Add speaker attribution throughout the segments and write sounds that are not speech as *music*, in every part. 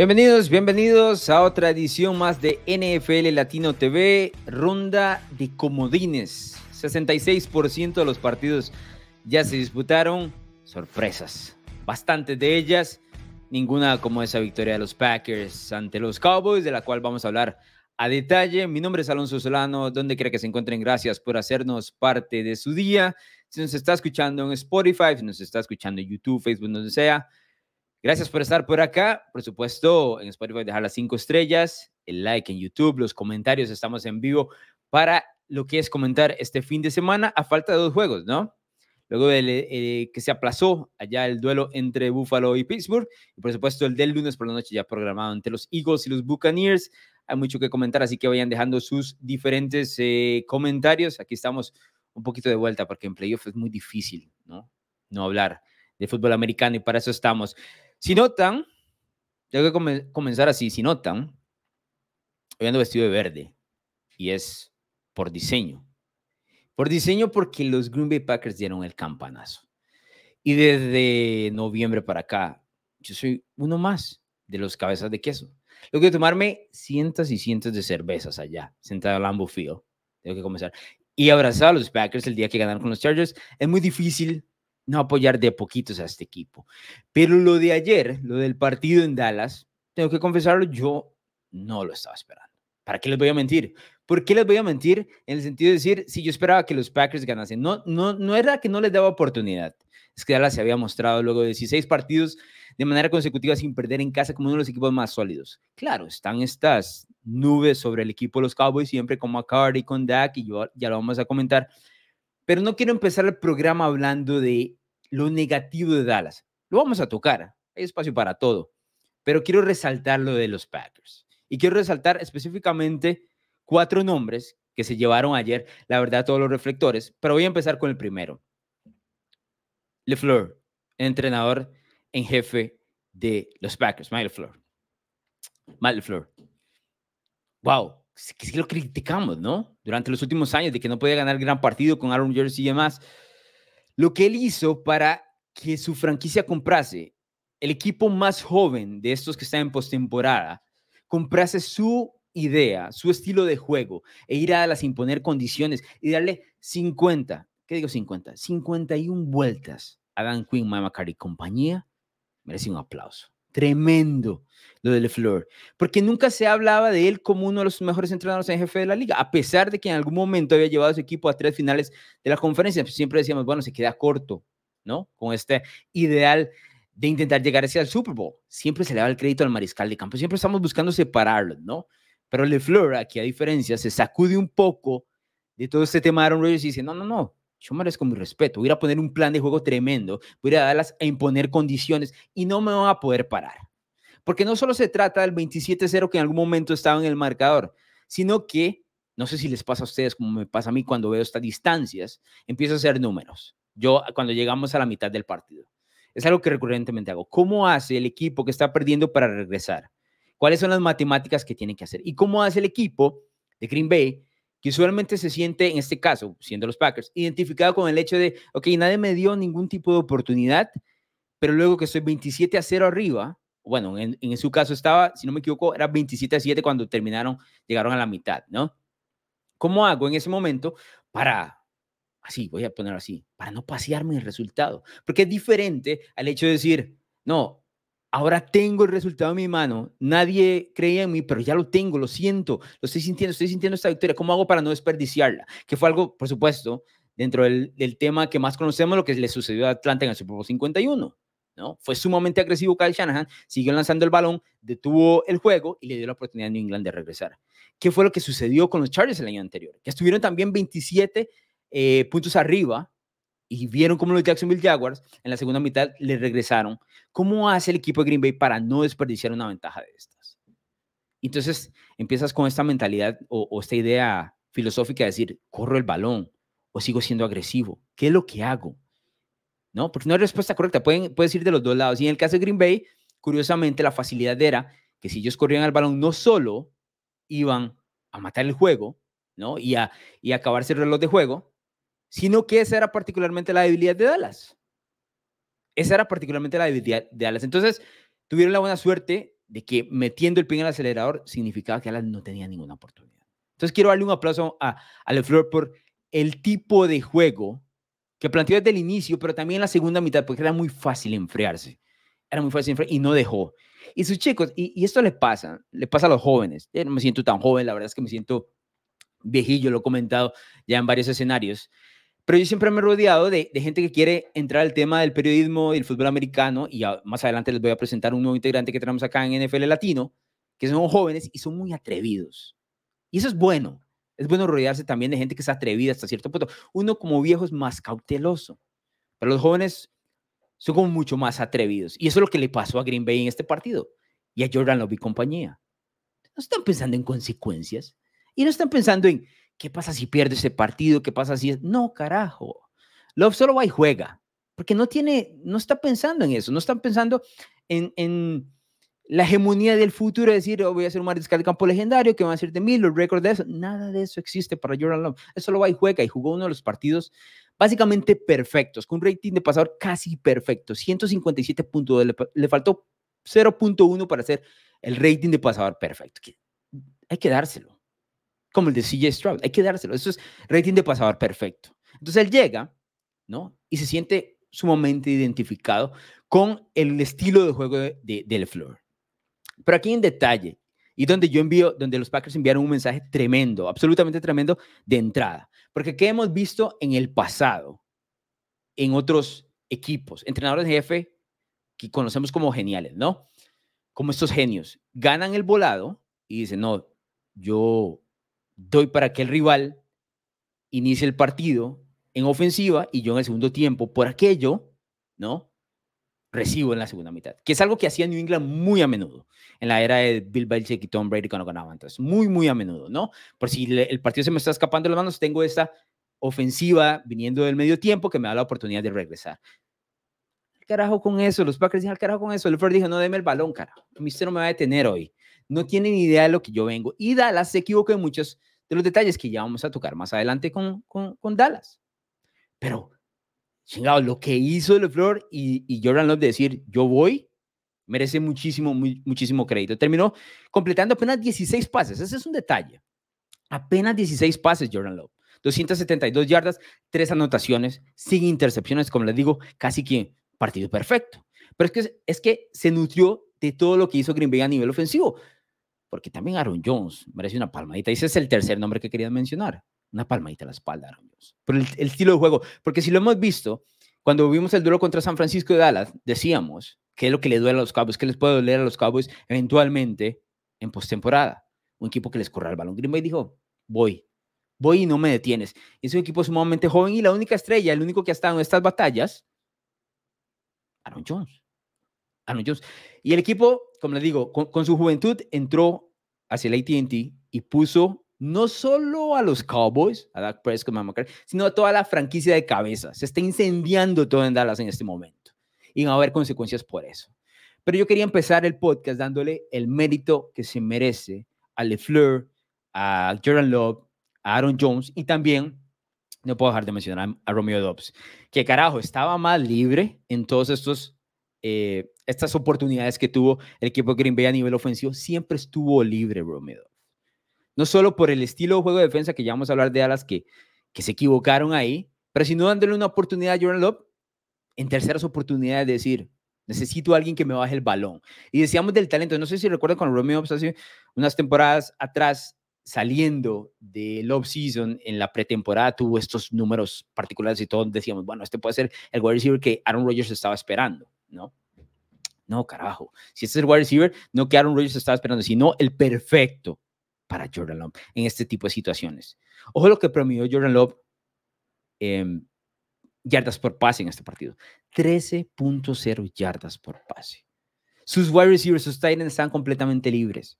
Speaker 1: Bienvenidos, bienvenidos a otra edición más de NFL Latino TV, ronda de comodines. 66% de los partidos ya se disputaron, sorpresas, bastantes de ellas, ninguna como esa victoria de los Packers ante los Cowboys, de la cual vamos a hablar a detalle. Mi nombre es Alonso Solano, donde quiera que se encuentren, gracias por hacernos parte de su día. Si nos está escuchando en Spotify, si nos está escuchando en YouTube, Facebook, donde sea, Gracias por estar por acá. Por supuesto, en Spotify dejar las cinco estrellas, el like en YouTube, los comentarios. Estamos en vivo para lo que es comentar este fin de semana a falta de dos juegos, ¿no? Luego de eh, que se aplazó allá el duelo entre Buffalo y Pittsburgh, y por supuesto el del lunes por la noche ya programado entre los Eagles y los Buccaneers. Hay mucho que comentar, así que vayan dejando sus diferentes eh, comentarios. Aquí estamos un poquito de vuelta porque en playoff es muy difícil, ¿no? No hablar de fútbol americano y para eso estamos. Si notan, tengo que comenzar así, si notan, hoy ando vestido de verde y es por diseño. Por diseño porque los Green Bay Packers dieron el campanazo. Y desde noviembre para acá, yo soy uno más de los cabezas de queso. Tengo que tomarme cientos y cientos de cervezas allá, sentado en Lambeau Field. Tengo que comenzar. Y abrazar a los Packers el día que ganaron con los Chargers. Es muy difícil no apoyar de poquitos a este equipo. Pero lo de ayer, lo del partido en Dallas, tengo que confesarlo, yo no lo estaba esperando. ¿Para qué les voy a mentir? ¿Por qué les voy a mentir? En el sentido de decir, si yo esperaba que los Packers ganasen, no, no, no era que no les daba oportunidad. Es que Dallas se había mostrado luego de 16 partidos de manera consecutiva sin perder en casa como uno de los equipos más sólidos. Claro, están estas nubes sobre el equipo de los Cowboys, siempre con McCarthy, con Dak, y yo, ya lo vamos a comentar. Pero no quiero empezar el programa hablando de lo negativo de Dallas. Lo vamos a tocar, hay espacio para todo, pero quiero resaltar lo de los Packers. Y quiero resaltar específicamente cuatro nombres que se llevaron ayer, la verdad, todos los reflectores, pero voy a empezar con el primero. LeFleur, entrenador en jefe de los Packers, Mike LeFleur. Mike LeFleur. Wow, que lo criticamos, ¿no? Durante los últimos años de que no podía ganar gran partido con Aaron Jersey y demás. Lo que él hizo para que su franquicia comprase el equipo más joven de estos que están en postemporada, comprase su idea, su estilo de juego e ir a las imponer condiciones y darle 50, ¿qué digo 50? 51 vueltas a Dan Quinn, McCarthy y compañía, merece un aplauso. Tremendo lo de LeFleur, porque nunca se hablaba de él como uno de los mejores entrenadores en jefe de la liga, a pesar de que en algún momento había llevado a su equipo a tres finales de la conferencia, pues siempre decíamos, bueno, se queda corto, ¿no? Con este ideal de intentar llegar hacia el Super Bowl. Siempre se le da el crédito al mariscal de campo, siempre estamos buscando separarlos, ¿no? Pero LeFleur, aquí a diferencia, se sacude un poco de todo este tema de Aaron Rodgers y dice, no, no, no, yo merezco mi respeto, voy a poner un plan de juego tremendo, voy a darlas a imponer condiciones y no me van a poder parar. Porque no solo se trata del 27-0 que en algún momento estaba en el marcador, sino que, no sé si les pasa a ustedes como me pasa a mí cuando veo estas distancias, empiezo a hacer números. Yo cuando llegamos a la mitad del partido. Es algo que recurrentemente hago. ¿Cómo hace el equipo que está perdiendo para regresar? ¿Cuáles son las matemáticas que tiene que hacer? ¿Y cómo hace el equipo de Green Bay que usualmente se siente, en este caso, siendo los Packers, identificado con el hecho de, ok, nadie me dio ningún tipo de oportunidad, pero luego que estoy 27 a 0 arriba, bueno, en, su caso estaba, si no me equivoco, era 27 a 7 cuando terminaron, llegaron a la mitad, ¿no? ¿Cómo hago en ese momento para, así, voy a poner así, para no pasearme el resultado? Porque es diferente al hecho de decir, no, ahora tengo el resultado en mi mano, nadie creía en mí, pero ya lo tengo, lo siento, lo estoy sintiendo, estoy sintiendo esta victoria, ¿cómo hago para no desperdiciarla? Que fue algo, por supuesto, dentro del, tema que más conocemos, lo que le sucedió a Atlanta en el Super Bowl 51. ¿no? Fue sumamente agresivo Kyle Shanahan, siguió lanzando el balón, detuvo el juego y le dio la oportunidad a New England de regresar. ¿Qué fue lo que sucedió con los Chargers el año anterior? Que estuvieron también 27 eh, puntos arriba y vieron cómo los Jacksonville Jaguars en la segunda mitad le regresaron. ¿Cómo hace el equipo de Green Bay para no desperdiciar una ventaja de estas? Entonces empiezas con esta mentalidad o, esta idea filosófica de decir, corro el balón o sigo siendo agresivo. ¿Qué es lo que hago? ¿No? Porque no hay respuesta correcta. Pueden, puedes ir de los dos lados. Y en el caso de Green Bay, curiosamente, la facilidad era que si ellos corrían el balón, no solo iban a matar el juego, ¿no? Y a, y a acabarse el reloj de juego, sino que esa era particularmente la debilidad de Dallas. Esa era particularmente la debilidad de Dallas. Entonces, tuvieron la buena suerte de que metiendo el pie en el acelerador significaba que Dallas no tenía ninguna oportunidad. Entonces quiero darle un aplauso a, a LeFleur por el tipo de juego que planteó desde el inicio, pero también en la segunda mitad, porque era muy fácil enfriarse. Era muy fácil enfriarse y no dejó. Y sus chicos, y, y, esto le pasa, le pasa a los jóvenes. Yo no me siento tan joven, la verdad es que me siento viejillo, lo he comentado ya en varios escenarios. Pero yo siempre me he rodeado de, de gente que quiere entrar al tema del periodismo y el fútbol americano. Y más adelante les voy a presentar un nuevo integrante que tenemos acá en NFL Latino, que son jóvenes y son muy atrevidos. Y eso es bueno. Es bueno rodearse también de gente que es atrevida hasta cierto punto. Uno como viejo es más cauteloso, pero los jóvenes son como mucho más atrevidos. Y eso es lo que le pasó a Green Bay en este partido y a Jordan Love y compañía. No están pensando en consecuencias y no están pensando en qué pasa si pierde ese partido, qué pasa si es... No, carajo. Love solo va y juega, porque no tiene, no está pensando en eso, no están pensando en, la hegemonía del futuro, decir, oh, voy a ser un mariscal de campo legendario, que van a ser de mí, los récords de eso. Nada de eso existe para Jordan Love. Eso lo va y juega y jugó uno de los partidos básicamente perfectos, con un rating de pasador casi perfecto, 157 puntos. Le, le faltó 0.1 para hacer el rating de pasador perfecto. Hay que dárselo. Como el de CJ Stroud, hay que dárselo. Eso es rating de pasador perfecto. Entonces él llega, ¿no? Y se siente sumamente identificado con el estilo de juego de, de, de LeFleur. Pero aquí en detalle, y donde yo envío, donde los Packers enviaron un mensaje tremendo, absolutamente tremendo de entrada. Porque ¿qué hemos visto en el pasado en otros equipos? Entrenadores jefe que conocemos como geniales, ¿no? Como estos genios. Ganan el volado y dicen, no, yo doy para que el rival inicie el partido en ofensiva y yo en el segundo tiempo, por aquello, ¿no? recibo en la segunda mitad, que es algo que hacía New England muy a menudo en la era de Bill Belichick y Tom Brady cuando ganaban. Entonces, muy, muy a menudo, ¿no? Por si el partido se me está escapando de las manos, tengo esta ofensiva viniendo del medio tiempo que me da la oportunidad de regresar. ¿Qué carajo con eso? Los Packers dijeron, carajo con eso? El Ford dijo, no, deme el balón, carajo. Mister no me va a detener hoy. No tiene ni idea de lo que yo vengo. Y Dallas se equivocó en muchos de los detalles que ya vamos a tocar más adelante con, con, con Dallas. Pero chingado, lo que hizo LeFleur y, y Jordan Love de decir, yo voy, merece muchísimo, muy, muchísimo crédito. Terminó completando apenas 16 pases, ese es un detalle. Apenas 16 pases Jordan Love. 272 yardas, tres anotaciones, sin intercepciones, como les digo, casi que partido perfecto. Pero es que, es que se nutrió de todo lo que hizo Green Bay a nivel ofensivo, porque también Aaron Jones merece una palmadita. Ese es el tercer nombre que quería mencionar una palmadita a la espalda, Aaron Jones. Por el, el, estilo de juego. Porque si lo hemos visto, cuando vimos el duelo contra San Francisco de Dallas, decíamos que es lo que le duele a los Cowboys, que les puede doler a los Cowboys eventualmente en postemporada. Un equipo que les corra el balón. Green Bay dijo, voy, voy y no me detienes. Es un equipo sumamente joven y la única estrella, el único que ha estado en estas batallas, Aaron Jones. Aaron Jones. Y el equipo, como les digo, con, su juventud entró hacia el ATT y puso no solo a los Cowboys, a Dak Prescott, a sino a toda la franquicia de cabeza. Se está incendiando todo en Dallas en este momento y va a haber consecuencias por eso. Pero yo quería empezar el podcast dándole el mérito que se merece a LeFleur, a Jordan Love, a Aaron Jones y también, no puedo dejar de mencionar a Romeo Dobbs, que carajo, estaba más libre en todos estos eh, estas oportunidades que tuvo el equipo Green Bay a nivel ofensivo, siempre estuvo libre Romeo no solo por el estilo de juego de defensa, que ya vamos a hablar de Alas que, que se equivocaron ahí, pero sino dándole una oportunidad a Jordan Love en terceras oportunidades de decir, necesito a alguien que me baje el balón. Y decíamos del talento, no sé si recuerdan con Romeo hace unas temporadas atrás, saliendo del off-season en la pretemporada, tuvo estos números particulares y todos decíamos, bueno, este puede ser el wide receiver que Aaron Rodgers estaba esperando, ¿no? No, carajo. Si este es el wide receiver, no que Aaron Rodgers estaba esperando, sino el perfecto para Jordan Love en este tipo de situaciones. Ojo lo que promedió Jordan Love eh, yardas por pase en este partido. 13.0 yardas por pase. Sus wide receivers, sus tight ends están completamente libres.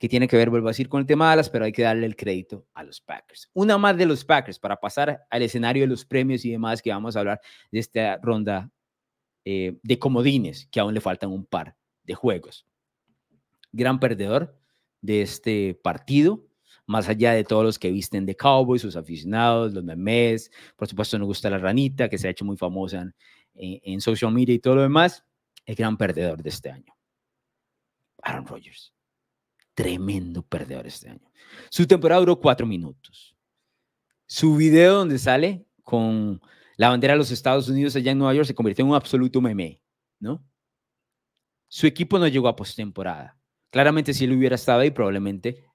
Speaker 1: Que tiene que ver, vuelvo a decir, con el tema de alas, pero hay que darle el crédito a los Packers. Una más de los Packers para pasar al escenario de los premios y demás que vamos a hablar de esta ronda eh, de comodines, que aún le faltan un par de juegos. Gran perdedor, de este partido, más allá de todos los que visten de Cowboys, sus aficionados, los memes, por supuesto nos gusta la ranita, que se ha hecho muy famosa en, en, social media y todo lo demás, el gran perdedor de este año. Aaron Rodgers. Tremendo perdedor este año. Su temporada duró cuatro minutos. Su video donde sale con la bandera de los Estados Unidos allá en Nueva York se convirtió en un absoluto meme, ¿no? Su equipo no llegó a postemporada. Claramente, si él hubiera estado ahí, probablemente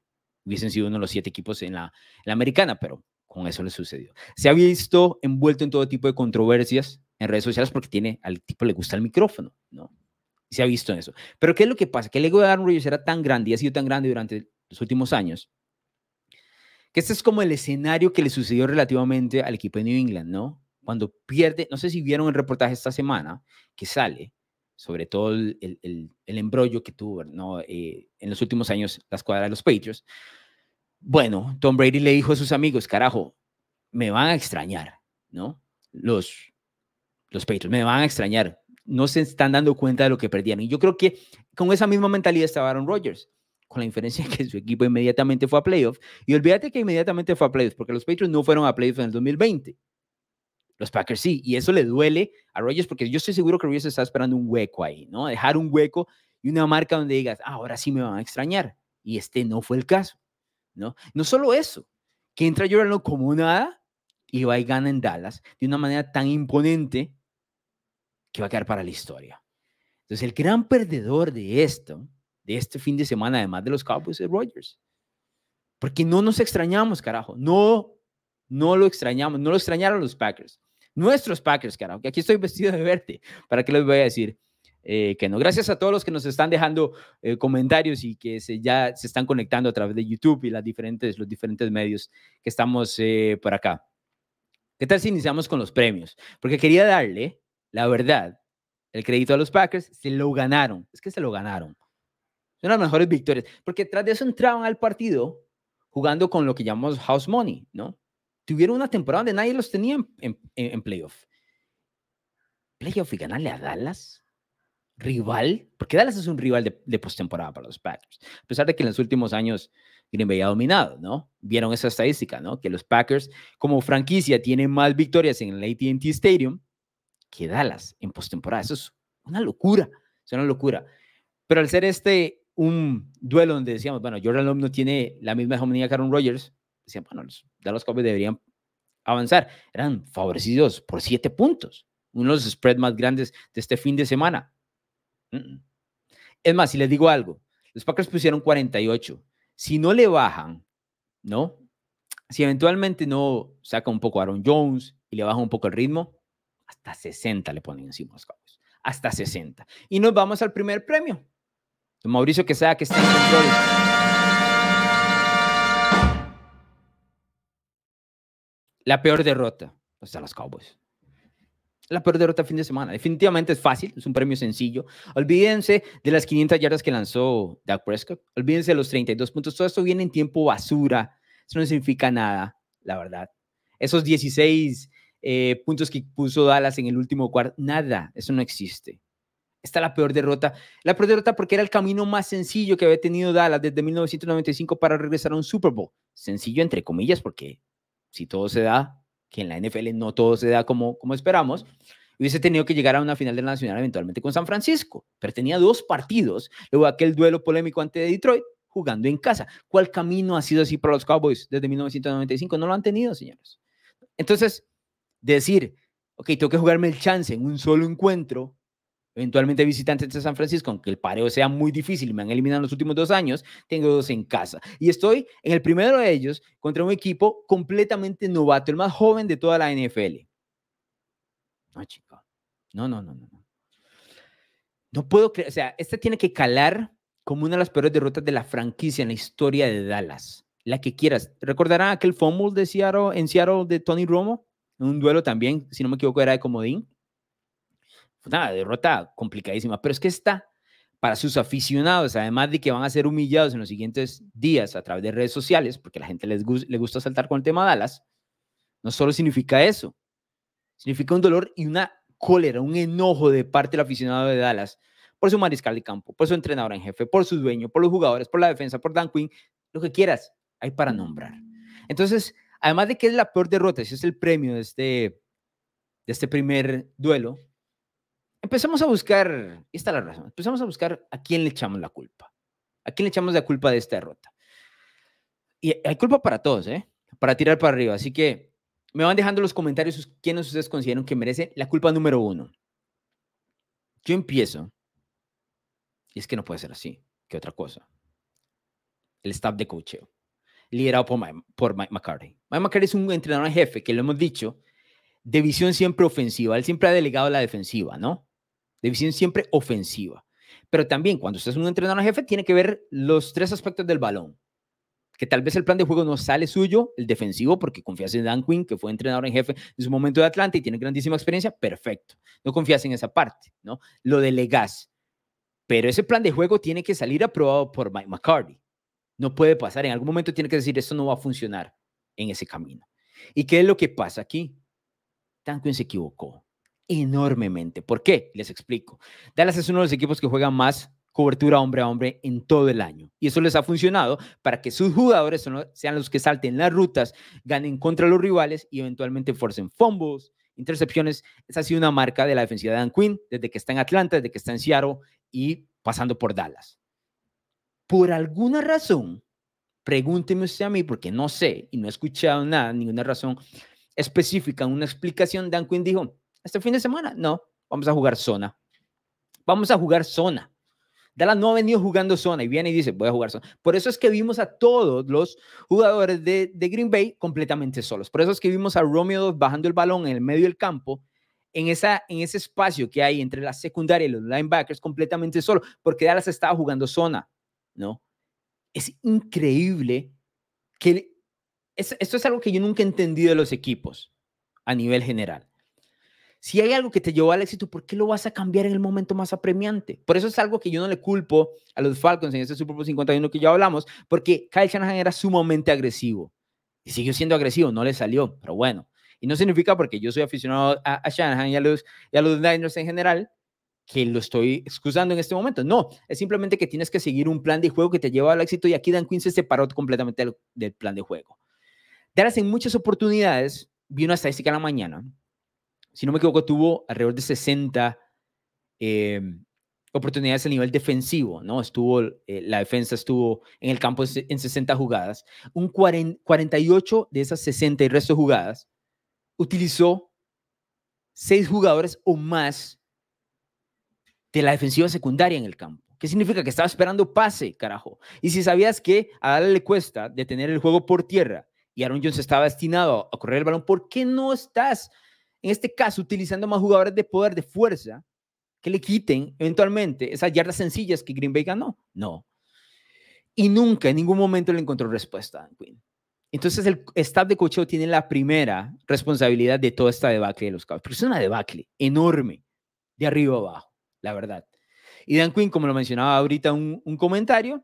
Speaker 1: hubiesen sido uno de los siete equipos en la, en la americana, pero con eso le sucedió. Se ha visto envuelto en todo tipo de controversias en redes sociales porque tiene, al tipo le gusta el micrófono, ¿no? Se ha visto en eso. Pero ¿qué es lo que pasa? Que el ego de Aaron Rodgers era tan grande y ha sido tan grande durante los últimos años que este es como el escenario que le sucedió relativamente al equipo de New England, ¿no? Cuando pierde, no sé si vieron el reportaje esta semana que sale, sobre todo el, el, el, embrollo que tuvo ¿no? Eh, en los últimos años la escuadra de los Patriots. Bueno, Tom Brady le dijo a sus amigos, carajo, me van a extrañar, ¿no? Los, los Patriots, me van a extrañar. No se están dando cuenta de lo que perdieron. Y yo creo que con esa misma mentalidad estaba Aaron Rodgers, con la diferencia que su equipo inmediatamente fue a playoff. Y olvídate que inmediatamente fue a playoff, porque los Patriots no fueron a playoff en el 2020. Los Packers sí, y eso le duele a Rodgers porque yo estoy seguro que Rodgers está esperando un hueco ahí, ¿no? Dejar un hueco y una marca donde digas, ah, ahora sí me van a extrañar. Y este no fue el caso, ¿no? No solo eso, que entra llorando como nada y va y gana en Dallas de una manera tan imponente que va a quedar para la historia. Entonces, el gran perdedor de esto, de este fin de semana, además de los Cowboys, es Rodgers. Porque no nos extrañamos, carajo. No, no lo extrañamos. No lo extrañaron los Packers nuestros Packers, carajo, que aquí estoy vestido de verte. ¿Para qué les voy a decir? Eh, que no. Gracias a todos los que nos están dejando eh, comentarios y que se, ya se están conectando a través de YouTube y las diferentes, los diferentes medios que estamos eh, por acá. ¿Qué tal si iniciamos con los premios? Porque quería darle, la verdad, el crédito a los Packers. Se lo ganaron. Es que se lo ganaron. Son las mejores victorias. Porque tras de eso entraban al partido jugando con lo que llamamos house money, ¿no? Tuvieron una temporada donde nadie los tenía en, en, playoff. Playoff y ganarle a Dallas, rival, porque Dallas es un rival de, de postemporada para los Packers, a pesar de que en los últimos años Green Bay ha dominado, ¿no? Vieron esa estadística, ¿no? Que los Packers como franquicia tienen más victorias en el AT&T Stadium que Dallas en postemporada. Eso es una locura, es una locura. Pero al ser este un duelo donde decíamos, bueno, Jordan Love no tiene la misma hegemonía que Aaron Rodgers, decían, bueno, los Dallas Cowboys deberían avanzar. Eran favorecidos por siete puntos, uno de los spreads más grandes de este fin de semana. Es más, si les digo algo, los Packers pusieron 48. Si no le bajan, ¿no? Si eventualmente no saca un poco a Aaron Jones y le baja un poco el ritmo, hasta 60 le ponen encima los Cowboys. Hasta 60. Y nos vamos al primer premio. Mauricio que sea que está en control. La peor derrota, pues los Cowboys. La peor derrota fin de semana. Definitivamente es fácil, es un premio sencillo. Olvídense de las 500 yardas que lanzó Dak Prescott. Olvídense de los 32 puntos. Todo esto viene en tiempo basura. Eso no significa nada, la verdad. Esos 16 eh, puntos que puso Dallas en el último cuarto, nada, eso no existe. Esta es la peor derrota. La peor derrota porque era el camino más sencillo que había tenido Dallas desde 1995 para regresar a un Super Bowl. Sencillo entre comillas porque si todo se da, que en la NFL no todo se da como, como esperamos, hubiese tenido que llegar a una final de la Nacional eventualmente con San Francisco, pero tenía dos partidos, luego aquel duelo polémico ante Detroit, jugando en casa. ¿Cuál camino ha sido así para los Cowboys desde 1995? No lo han tenido, señores. Entonces, decir, ok, tengo que jugarme el chance en un solo encuentro eventualmente visitantes de San Francisco, aunque el pareo sea muy difícil me han eliminado en los últimos dos años, tengo dos en casa. Y estoy en el primero de ellos contra un equipo completamente novato, el más joven de toda la NFL. No, chico. No, no, no, no. No puedo creer, o sea, este tiene que calar como una de las peores derrotas de la franquicia en la historia de Dallas. La que quieras. ¿Recordarán aquel fumble de Seattle, en Seattle de Tony Romo? En un duelo también, si no me equivoco, era de comodín una derrota complicadísima, pero es que está para sus aficionados, además de que van a ser humillados en los siguientes días a través de redes sociales, porque a la gente les le gusta saltar con el tema Dallas, no solo significa eso, significa un dolor y una cólera, un enojo de parte del aficionado de Dallas por su mariscal de campo, por su entrenador en jefe, por su dueño, por los jugadores, por la defensa, por Dan Quinn, lo que quieras, hay para nombrar. Entonces, además de que es la peor derrota, ese es el premio de este, de este primer duelo, empezamos a buscar, y está la razón, empezamos a buscar a quién le echamos la culpa. ¿A quién le echamos la culpa de esta derrota? Y hay culpa para todos, ¿eh? Para tirar para arriba. Así que me van dejando los comentarios quiénes ustedes consideran que merece la culpa número uno. Yo empiezo. Y es que no puede ser así. ¿Qué otra cosa? El staff de coacheo, liderado por Mike, por Mike McCarthy. Mike McCarthy es un entrenador en jefe, que lo hemos dicho, de visión siempre ofensiva. Él siempre ha delegado la defensiva, ¿no? De visión siempre ofensiva. Pero también cuando usted es un entrenador en jefe, tiene que ver los tres aspectos del balón que tal vez el plan de juego no sale suyo, el defensivo, porque confías en Dan Quinn, que fue entrenador en jefe en su momento de Atlanta y tiene grandísima experiencia, perfecto. No confías en esa parte, ¿no? Lo delegas. Pero ese plan de juego tiene que salir aprobado por Mike McCarthy. No puede pasar. En algún momento tiene que decir, esto no va a funcionar en ese camino. ¿Y qué es lo que pasa aquí? Dan Quinn se equivocó enormemente. ¿Por qué? Les explico. Dallas es uno de los equipos que juega más cobertura hombre a hombre en todo el año. Y eso les ha funcionado para que sus jugadores sean los que salten las rutas, ganen contra los rivales y eventualmente forcen fumbles, intercepciones. Esa ha sido una marca de la defensiva de Dan Quinn desde que está en Atlanta, desde que está en Seattle y pasando por Dallas. Por alguna razón, pregúnteme usted a mí, porque no sé y no he escuchado nada, ninguna razón específica, una explicación. Dan Quinn dijo, este fin de semana, no, vamos a jugar zona. Vamos a jugar zona. Dallas no ha venido jugando zona y viene y dice, voy a jugar zona. Por eso es que vimos a todos los jugadores de, Green Bay completamente solos. Por eso es que vimos a Romeo bajando el balón en el medio del campo, en, esa, en ese espacio que hay entre la secundaria y los linebackers completamente solo, porque Dallas estaba jugando zona, ¿no? Es increíble que... esto es algo que yo nunca he entendido de los equipos a nivel general. Si hay algo que te llevó al éxito, ¿por qué lo vas a cambiar en el momento más apremiante? Por eso es algo que yo no le culpo a los Falcons en este Super Bowl 51 que ya hablamos, porque Kyle Shanahan era sumamente agresivo y siguió siendo agresivo, no le salió, pero bueno. Y no significa porque yo soy aficionado a, Shanahan y a, los, y a los Niners en general, que lo estoy excusando en este momento. No, es simplemente que tienes que seguir un plan de juego que te lleva al éxito y aquí Dan Quinn se separó completamente del, del plan de juego. Dallas en muchas oportunidades, vi una estadística en la mañana, si no me equivoco, tuvo alrededor de 60 em, oportunidades a nivel defensivo, ¿no? Estuvo, eh, la defensa estuvo en el campo en 60 jugadas. Un 48 de esas 60 y resto de jugadas utilizó seis jugadores o más de la defensiva secundaria en el campo. ¿Qué significa? Que estaba esperando pase, carajo. Y si sabías que a darle le cuesta detener el juego por tierra y Aaron Jones estaba destinado a correr el balón, ¿por qué no estás en este caso utilizando más jugadores de poder, de fuerza, que le quiten eventualmente esas yardas sencillas que Green Bay ganó. No. Y nunca, en ningún momento le encontró respuesta a Quinn. Entonces el staff de cocheo tiene la primera responsabilidad de toda esta debacle de los Cowboys. Pero es una debacle enorme, de arriba abajo, la verdad. Y Dan Quinn, como lo mencionaba ahorita un, un comentario,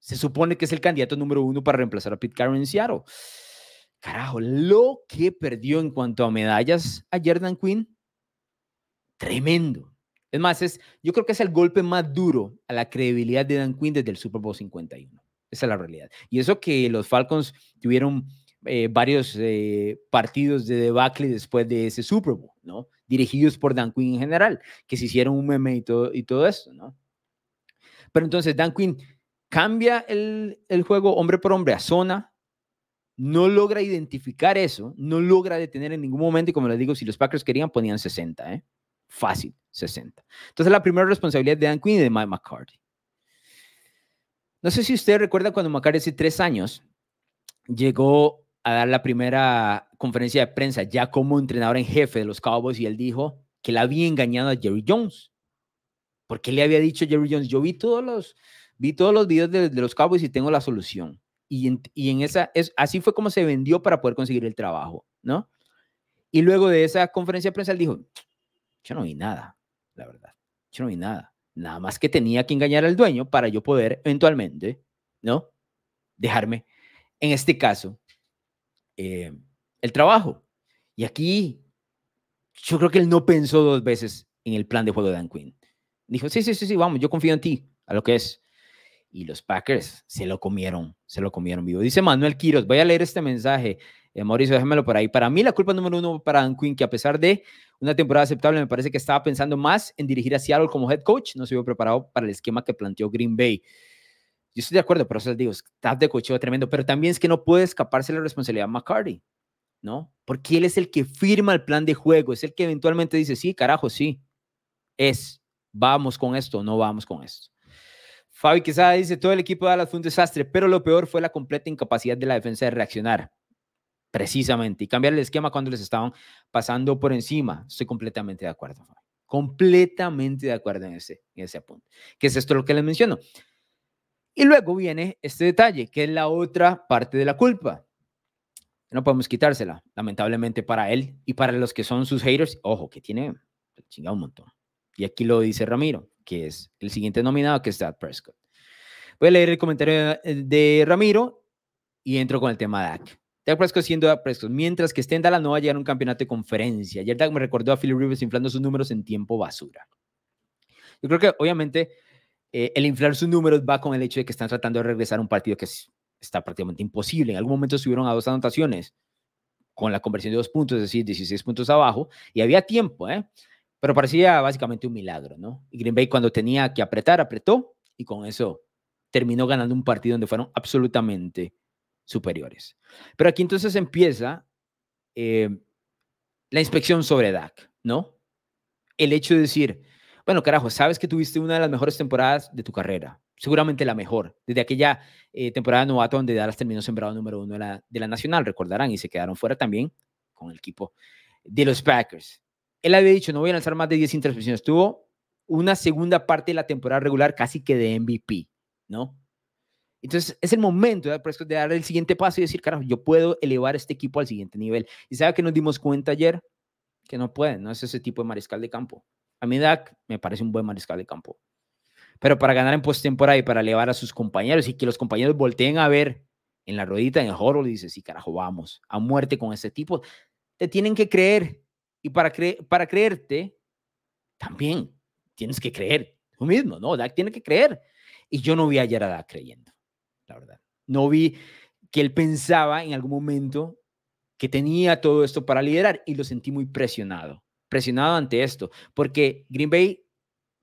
Speaker 1: se supone que es el candidato número uno para reemplazar a Pete Carroll en Seattle. Carajo, lo que perdió en cuanto a medallas ayer Dan Quinn, tremendo. Es más, es, yo creo que es el golpe más duro a la credibilidad de Dan Quinn desde el Super Bowl 51. Esa es la realidad. Y eso que los Falcons tuvieron eh, varios eh, partidos de debacle después de ese Super Bowl, ¿no? Dirigidos por Dan Quinn en general, que se hicieron un meme y todo, y todo eso, ¿no? Pero entonces Dan Quinn cambia el, el juego hombre por hombre a zona, no logra identificar eso, no logra detener en ningún momento y como les digo, si los Packers querían ponían 60, ¿eh? Fácil, 60. Entonces la primera responsabilidad de Dan Quinn y de Mike McCarthy. No sé si usted recuerda cuando McCarthy hace tres años llegó a dar la primera conferencia de prensa ya como entrenador en jefe de los Cowboys y él dijo que le había engañado a Jerry Jones. Porque le había dicho a Jerry Jones, yo vi todos los, vi todos los videos de los Cowboys y tengo la solución y en, esa, es, así fue como se vendió para poder conseguir el trabajo, ¿no? Y luego de esa conferencia de prensa, él dijo, yo no vi nada, la verdad, yo no vi nada, nada más que tenía que engañar al dueño para yo poder eventualmente, ¿no? Dejarme, en este caso, eh, el trabajo. Y aquí, yo creo que él no pensó dos veces en el plan de juego de Dan Quinn. Dijo, sí, sí, sí, sí, vamos, yo confío en ti, a lo que es y los Packers se lo comieron, se lo comieron vivo. Dice Manuel Quiros, voy a leer este mensaje. Eh, Mauricio, déjamelo por ahí. Para mí, la culpa número uno para Dan Quinn, que a pesar de una temporada aceptable, me parece que estaba pensando más en dirigir a Seattle como head coach. No se vio preparado para el esquema que planteó Green Bay. Yo estoy de acuerdo, pero eso les digo, está de cocheo tremendo, pero también es que no puede escaparse la responsabilidad de McCarty, ¿no? Porque él es el que firma el plan de juego, es el que eventualmente dice, sí, carajo, sí, es, vamos con esto, no vamos con esto. Fabi Quesada dice, todo el equipo de Dallas fue un desastre, pero lo peor fue la completa incapacidad de la defensa de reaccionar, precisamente, y cambiar el esquema cuando les estaban pasando por encima. Estoy completamente de acuerdo, Fabi. Completamente de acuerdo en ese, en ese punto. Que es esto lo que les menciono. Y luego viene este detalle, que es la otra parte de la culpa. No podemos quitársela, lamentablemente para él y para los que son sus haters. Ojo, que tiene chingado un montón. Y aquí lo dice Ramiro, que es el siguiente nominado, que es Dak Prescott. Voy a leer el comentario de Ramiro y entro con el tema de Dak. Dak Prescott siendo Dak Prescott, mientras que esté en Dallas no va a un campeonato de conferencia. Ayer Dak me recordó a Philip Rivers inflando sus números en tiempo basura. Yo creo que obviamente eh, el inflar sus números va con el hecho de que están tratando de regresar a un partido que está prácticamente imposible. En algún momento subieron a dos anotaciones con la conversión de dos puntos, es decir, 16 puntos abajo, y había tiempo, ¿eh? Pero parecía básicamente un milagro, ¿no? Y Green Bay cuando tenía que apretar, apretó, y con eso terminó ganando un partido donde fueron absolutamente superiores. Pero aquí entonces empieza eh, la inspección sobre Dak, ¿no? El hecho de decir, bueno, carajo, sabes que tuviste una de las mejores temporadas de tu carrera, seguramente la mejor, desde aquella eh, temporada novato donde Dallas terminó sembrado número uno de la, de la Nacional, recordarán, y se quedaron fuera también con el equipo de los Packers. Él había dicho, no voy a lanzar más de 10 intercepciones. Tuvo una segunda parte de la temporada regular casi que de MVP, ¿no? Entonces es el momento de, dar el siguiente paso y decir, carajo, yo puedo elevar este equipo al siguiente nivel. Y sabe que nos dimos cuenta ayer que no puede, no es ese tipo de mariscal de campo. A mí Dak me parece un buen mariscal de campo. Pero para ganar en postemporada y para elevar a sus compañeros y que los compañeros volteen a ver en la rodita, en el horror, y dice, sí, carajo, vamos, a muerte con este tipo. Te tienen que creer. Y para, para creerte, también tienes que creer tú mismo, ¿no? Dak tiene que creer. Y yo no vi ayer a Dak creyendo la verdad. No vi que él pensaba en algún momento que tenía todo esto para liderar y lo sentí muy presionado, presionado ante esto, porque Green Bay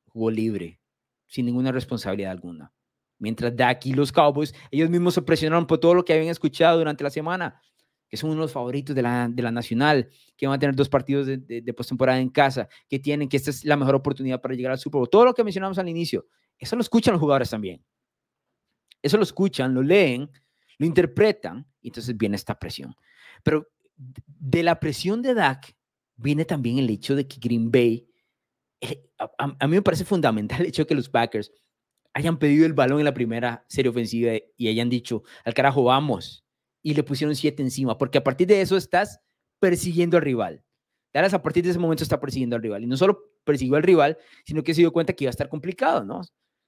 Speaker 1: jugó libre, sin ninguna responsabilidad alguna. Mientras de aquí los Cowboys, ellos mismos se presionaron por todo lo que habían escuchado durante la semana, que son uno de los favoritos de la, de la Nacional, que van a tener dos partidos de, postemporada en casa, que tienen, que esta es la mejor oportunidad para llegar al Super Bowl. Todo lo que mencionamos al inicio, eso lo escuchan los jugadores también. Eso lo escuchan, lo leen, lo interpretan, y entonces viene esta presión. Pero de la presión de Dak viene también el hecho de que Green Bay, eh, a, mí me parece fundamental el hecho de que los Packers hayan pedido el balón en la primera serie ofensiva y hayan dicho, al carajo, vamos, y le pusieron siete encima, porque a partir de eso estás persiguiendo al rival. Dallas a partir de ese momento está persiguiendo al rival, y no solo persiguió al rival, sino que se dio cuenta que iba a estar complicado, ¿no? O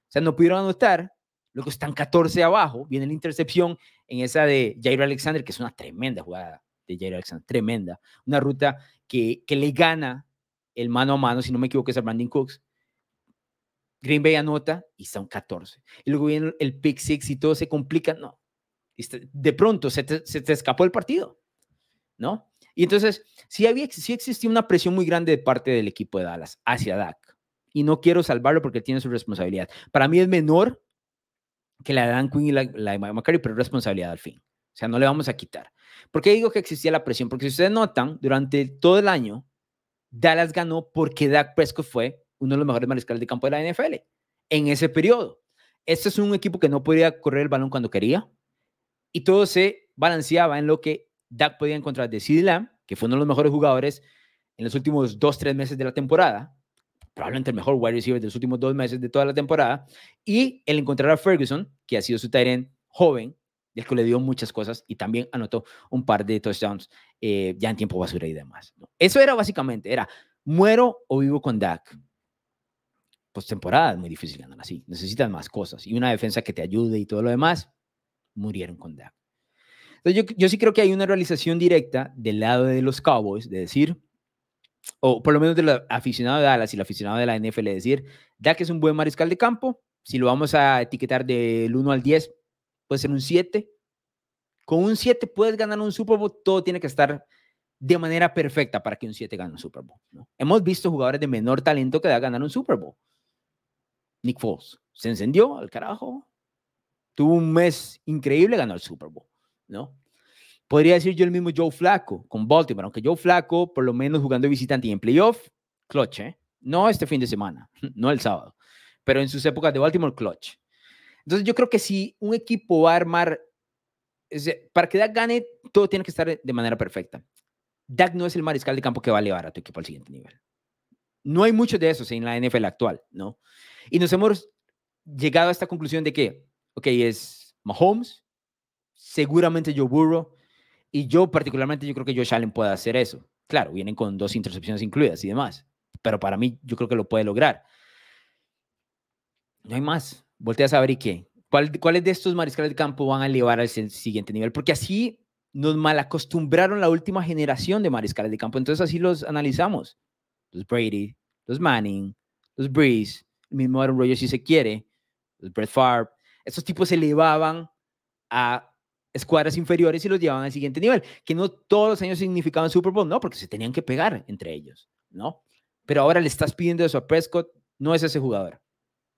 Speaker 1: sea, no pudieron anotar, Luego están 14 abajo, viene la intercepción en esa de Jair Alexander, que es una tremenda jugada de Jair Alexander, tremenda. Una ruta que, que le gana el mano a mano, si no me equivoco, es a Brandon Cooks. Green Bay anota y son 14. Y luego viene el pick six y todo se complica. No. De pronto se te, se te escapó el partido. ¿No? Y entonces, sí, había, sí existía una presión muy grande de parte del equipo de Dallas hacia Dak. Y no quiero salvarlo porque tiene su responsabilidad. Para mí es menor que la de Dan Quinn y la, de Mike McCarthy, pero responsabilidad al fin. O sea, no le vamos a quitar. ¿Por qué digo que existía la presión? Porque si ustedes notan, durante todo el año, Dallas ganó porque Dak Prescott fue uno de los mejores mariscales de campo de la NFL en ese periodo. Este es un equipo que no podía correr el balón cuando quería y todo se balanceaba en lo que Dak podía encontrar de CeeDee Lamb, que fue uno de los mejores jugadores en los últimos dos, tres meses de la temporada, probablemente el mejor wide receiver de los últimos dos meses de toda la temporada, y el encontrar a Ferguson, que ha sido su Tyrant joven, del que le dio muchas cosas y también anotó un par de touchdowns eh, ya en tiempo basura y demás. Eso era básicamente, era muero o vivo con Dak. Pues es muy difícil ganar así, necesitas más cosas y una defensa que te ayude y todo lo demás, murieron con Dak. Yo, sí creo que hay una realización directa del lado de los Cowboys de decir, o por lo menos del aficionado de Dallas y el aficionado de la NFL, decir, Dak es un buen mariscal de campo, si lo vamos a etiquetar del 1 al 10, puede ser un 7. Con un 7 puedes ganar un Super Bowl, todo tiene que estar de manera perfecta para que un 7 gane un Super Bowl. Hemos visto jugadores de menor talento que da ganar un Super Bowl. Nick Foles se encendió al carajo tuvo un mes increíble, ganó el Super Bowl, ¿no? Podría decir yo el mismo Joe Flaco con Baltimore, aunque Joe Flaco, por lo menos jugando visitante y en playoff, clutch, ¿eh? No este fin de semana, *laughs* no el sábado, pero en sus épocas de Baltimore, clutch. Entonces yo creo que si un equipo va a armar, para que Dak gane, todo tiene que estar de manera perfecta. Dak no es el mariscal de campo que va a llevar a tu equipo al siguiente nivel. No hay mucho de eso en la NFL actual, ¿no? Y nos hemos llegado a esta conclusión de que, ok, es Mahomes, seguramente Joe Burrow, y yo particularmente, yo creo que Josh Allen puede hacer eso. Claro, vienen con dos intercepciones incluidas y demás, pero para mí yo creo que lo puede lograr. No hay más. Voltea a saber y qué. ¿Cuál, ¿Cuáles de estos mariscales de campo van a elevar al siguiente nivel? Porque así nos malacostumbraron la última generación de mariscales de campo. Entonces así los analizamos. Los Brady, los Manning, los Breeze, el mismo Aaron Rodgers si se quiere, los Brett Favre. Estos tipos se elevaban a escuadras inferiores y los llevaban al siguiente nivel, que no todos los años significaban Super Bowl, no, porque se tenían que pegar entre ellos, ¿no? Pero ahora le estás pidiendo eso a Prescott, no es ese jugador.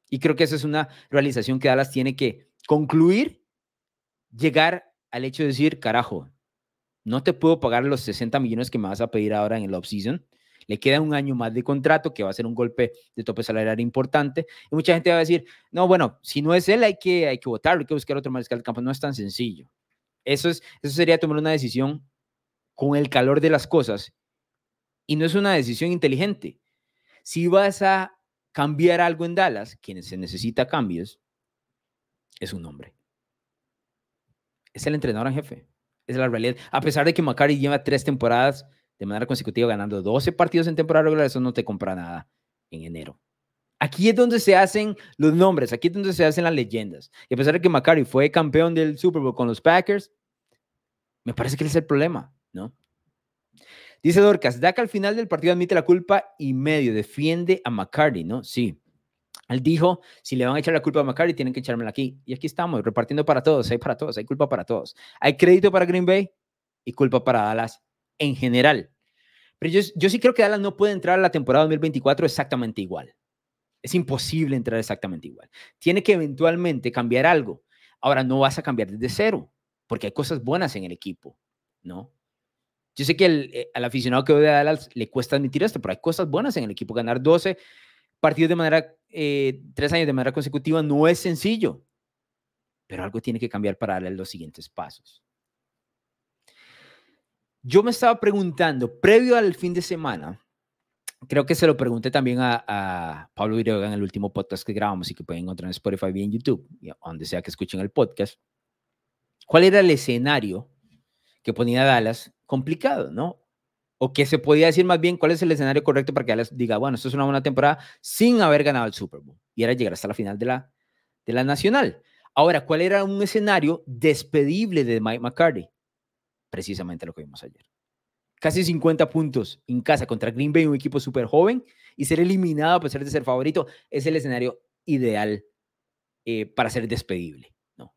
Speaker 1: Y creo que esa es una realización que Dallas tiene que concluir, llegar al hecho de decir, carajo, no te puedo pagar los 60 millones que me vas a pedir ahora en el offseason. Le queda un año más de contrato, que va a ser un golpe de tope salarial importante. Y mucha gente va a decir, no, bueno, si no es él, hay que, hay que votarlo, hay que buscar otro mariscal de campo. No es tan sencillo. Eso, es, eso sería tomar una decisión con el calor de las cosas y no es una decisión inteligente. Si vas a cambiar algo en Dallas, quien se necesita cambios, es un hombre. Es el entrenador en jefe. Es la realidad. A pesar de que McCarthy lleva tres temporadas de manera consecutiva ganando 12 partidos en temporada regular, eso no te compra nada en enero. Aquí es donde se hacen los nombres, aquí es donde se hacen las leyendas. Y a pesar de que McCarthy fue campeón del Super Bowl con los Packers, me parece que ese es el problema, ¿no? Dice Dorcas, Dak al final del partido admite la culpa y medio defiende a McCarthy, ¿no? Sí. Él dijo, si le van a echar la culpa a McCarthy, tienen que echármela aquí. Y aquí estamos, repartiendo para todos, hay para todos, hay culpa para todos. Hay crédito para Green Bay y culpa para Dallas en general. Pero yo, sí creo que Dallas no puede entrar a la temporada 2024 exactamente igual. Es imposible entrar exactamente igual. Tiene que eventualmente cambiar algo. Ahora, no vas a cambiar desde cero, porque hay cosas buenas en el equipo, ¿no? Yo sé que eh, al aficionado que ve a Dallas le cuesta admitir esto, pero hay cosas buenas en el equipo. Ganar 12 partidos de manera, eh, tres años de manera consecutiva no es sencillo, pero algo tiene que cambiar para darle los siguientes pasos. Yo me estaba preguntando, previo al fin de semana, creo que se lo pregunté también a, Pablo Viroga en el último podcast que grabamos y que pueden encontrar en Spotify y en YouTube, donde sea que escuchen el podcast. ¿Cuál era el escenario que ponía Dallas complicado, no? O que se podía decir más bien cuál es el escenario correcto para que Dallas diga, bueno, esto es una buena temporada sin haber ganado el Super Bowl. Y era llegar hasta la final de la, de la Nacional. Ahora, ¿cuál era un escenario despedible de Mike McCarthy? Precisamente lo que vimos ayer casi 50 puntos en casa contra Green Bay, un equipo súper joven, y ser eliminado a pesar de ser favorito, es el escenario ideal eh, para ser despedible. ¿no?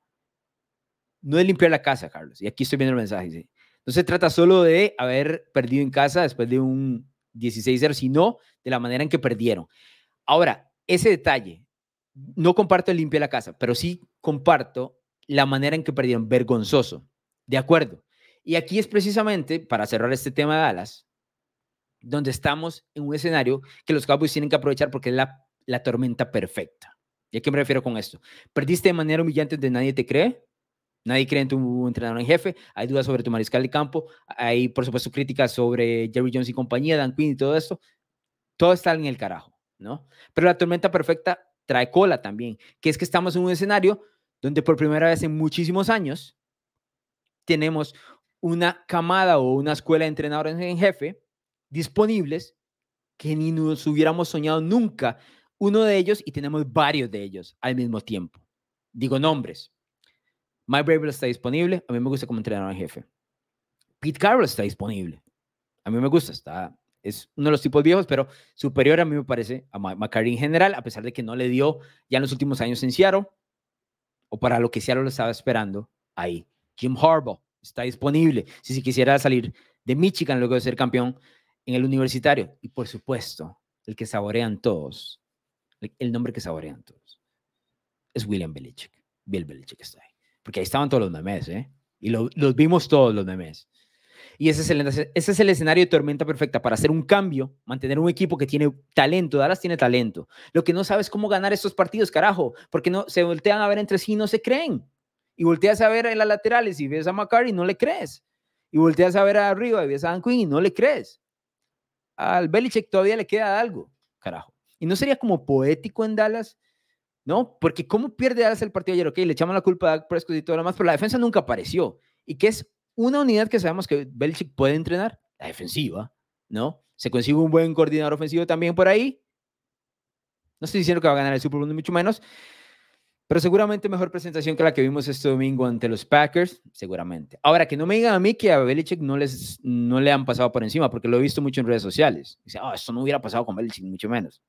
Speaker 1: no es limpiar la casa, Carlos, y aquí estoy viendo el mensaje. No se trata solo de haber perdido en casa después de un 16-0, sino de la manera en que perdieron. Ahora, ese detalle, no comparto el limpiar la casa, pero sí comparto la manera en que perdieron, vergonzoso. De acuerdo, y aquí es precisamente, para cerrar este tema de Dallas, donde estamos en un escenario que los Cowboys tienen que aprovechar porque es la, la tormenta perfecta. ¿Y a qué me refiero con esto? Perdiste de manera humillante donde nadie te cree, nadie cree en tu entrenador en jefe, hay dudas sobre tu mariscal de campo, hay por supuesto críticas sobre Jerry Jones y compañía, Dan Quinn y todo esto. Todo está en el carajo, ¿no? Pero la tormenta perfecta trae cola también, que es que estamos en un escenario donde por primera vez en muchísimos años tenemos una camada o una escuela de entrenadores en jefe disponibles que ni nos hubiéramos soñado nunca uno de ellos y tenemos varios de ellos al mismo tiempo. Digo nombres. Mike Bravel está disponible. A mí me gusta como entrenador en jefe. Pete Carroll está disponible. A mí me gusta. Está, es uno de los tipos viejos, pero superior a mí me parece a McCarthy en general, a pesar de que no le dio ya en los últimos años en Seattle o para lo que Seattle lo estaba esperando ahí. Jim Harbaugh está disponible si se quisiera salir de Michigan luego de ser campeón en el universitario. Y por supuesto, el que saborean todos, el nombre que saborean todos, es William Belichick. Bill Belichick está ahí. Porque ahí estaban todos los memes, ¿eh? Y los vimos todos los memes. Y ese es, el, ese es el escenario de tormenta perfecta para hacer un cambio, mantener un equipo que tiene talento. Dallas tiene talento. Lo que no sabes cómo ganar estos partidos, carajo, porque no se voltean a ver entre sí y no se creen. Y volteas a ver en las laterales y ves a McCarty y no le crees. Y volteas a ver arriba y ves a Dan Quinn y no le crees. Al Belichick todavía le queda algo, carajo. Y no sería como poético en Dallas, ¿no? Porque ¿cómo pierde Dallas el partido ayer? Ok, le echamos la culpa a Prescott y todo lo demás, pero la defensa nunca apareció. Y que es una unidad que sabemos que Belichick puede entrenar, la defensiva, ¿no? Se consigue un buen coordinador ofensivo también por ahí. No estoy diciendo que va a ganar el Super Bowl, ni mucho menos, pero seguramente mejor presentación que la que vimos este domingo ante los Packers, seguramente. Ahora, que no me digan a mí que a Belichick no, les, no le han pasado por encima, porque lo he visto mucho en redes sociales. Dice, oh, esto no hubiera pasado con Belichick, mucho menos.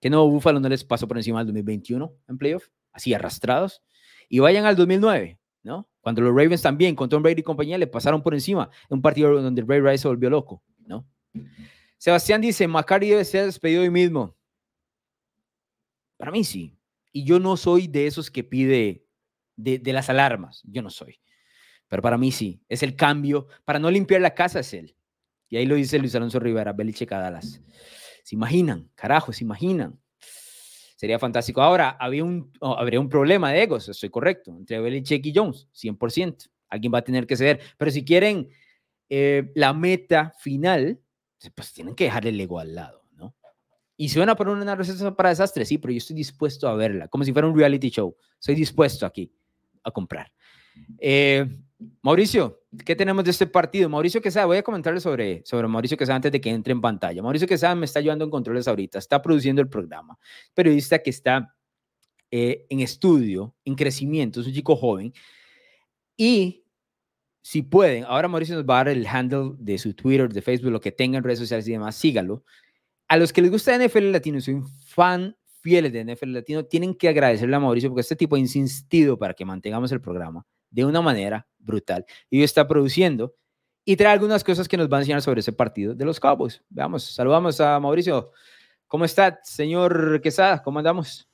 Speaker 1: Que no, Buffalo no les pasó por encima al 2021 en playoff, así arrastrados. Y vayan al 2009, ¿no? Cuando los Ravens también, con Tom Brady y compañía, le pasaron por encima en un partido donde Ray Rice se volvió loco, ¿no? Sebastián dice, McCarthy debe ser despedido hoy mismo. Para mí sí. Y yo no soy de esos que pide de, las alarmas. Yo no soy. Pero para mí sí. Es el cambio. Para no limpiar la casa es él. Y ahí lo dice Luis Alonso Rivera, Belichick Dallas. ¿Se imaginan? Carajo, ¿se imaginan? Sería fantástico. Ahora, oh, habría un problema de egos, estoy correcto, entre Belichick y Jones, 100%. Alguien va a tener que ceder. Pero si quieren eh, la meta final, pues tienen que dejar el ego al lado, Y suena por una receta para desastre, sí, pero yo estoy dispuesto a verla, como si fuera un reality show. Soy dispuesto aquí a comprar. Eh, Mauricio, ¿qué tenemos de este partido? Mauricio Quesada, voy a comentarle sobre, sobre Mauricio Quesada antes de que entre en pantalla. Mauricio Quesada me está ayudando en controles ahorita, está produciendo el programa. Periodista que está eh, en estudio, en crecimiento, es un chico joven. Y si pueden, ahora Mauricio nos va a dar el handle de su Twitter, de Facebook, lo que tenga en redes sociales y demás, sígalo. A los que les gusta NFL Latino, soy un fan fieles de NFL Latino, tienen que agradecerle a Mauricio porque este tipo ha insistido para que mantengamos el programa de una manera brutal. Y está produciendo y trae algunas cosas que nos van a enseñar sobre ese partido de los Cowboys. Veamos, saludamos a Mauricio. ¿Cómo está, señor Quesada? ¿Cómo andamos?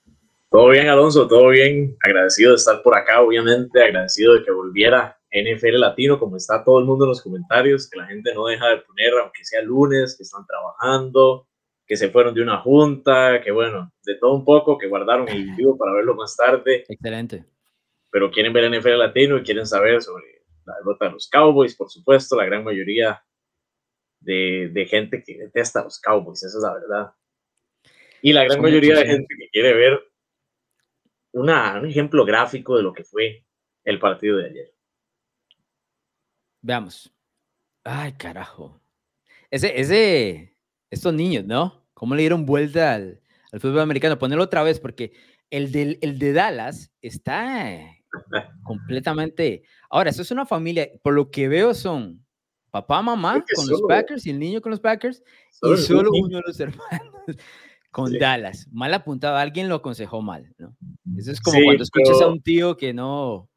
Speaker 2: Todo bien, Alonso, todo bien. Agradecido de estar por acá, obviamente, agradecido de que volviera NFL Latino, como está todo el mundo en los comentarios, que la gente no deja de poner, aunque sea lunes, que están trabajando, que se fueron de una junta, que bueno, de todo un poco, que guardaron el vivo para verlo más tarde.
Speaker 1: Excelente
Speaker 2: pero quieren ver NFL Latino y quieren saber sobre la derrota de los Cowboys, por supuesto, la gran mayoría de, de gente que detesta a los Cowboys, esa es la verdad. Y la gran mayoría de gente que quiere ver una, un ejemplo gráfico de lo que fue el partido de ayer.
Speaker 1: Veamos. Ay, carajo. Ese, ese, estos niños, ¿no? ¿Cómo le dieron vuelta al, al fútbol americano? Ponerlo otra vez, porque el de, el de Dallas está *laughs* completamente. Ahora, eso es una familia, por lo que veo son papá, mamá con los Packers y el niño con los Packers y solo uno de los *laughs* hermanos con Dallas. Mal apuntado, alguien lo aconsejó mal, ¿no? Eso es como cuando escuchas a un tío que no...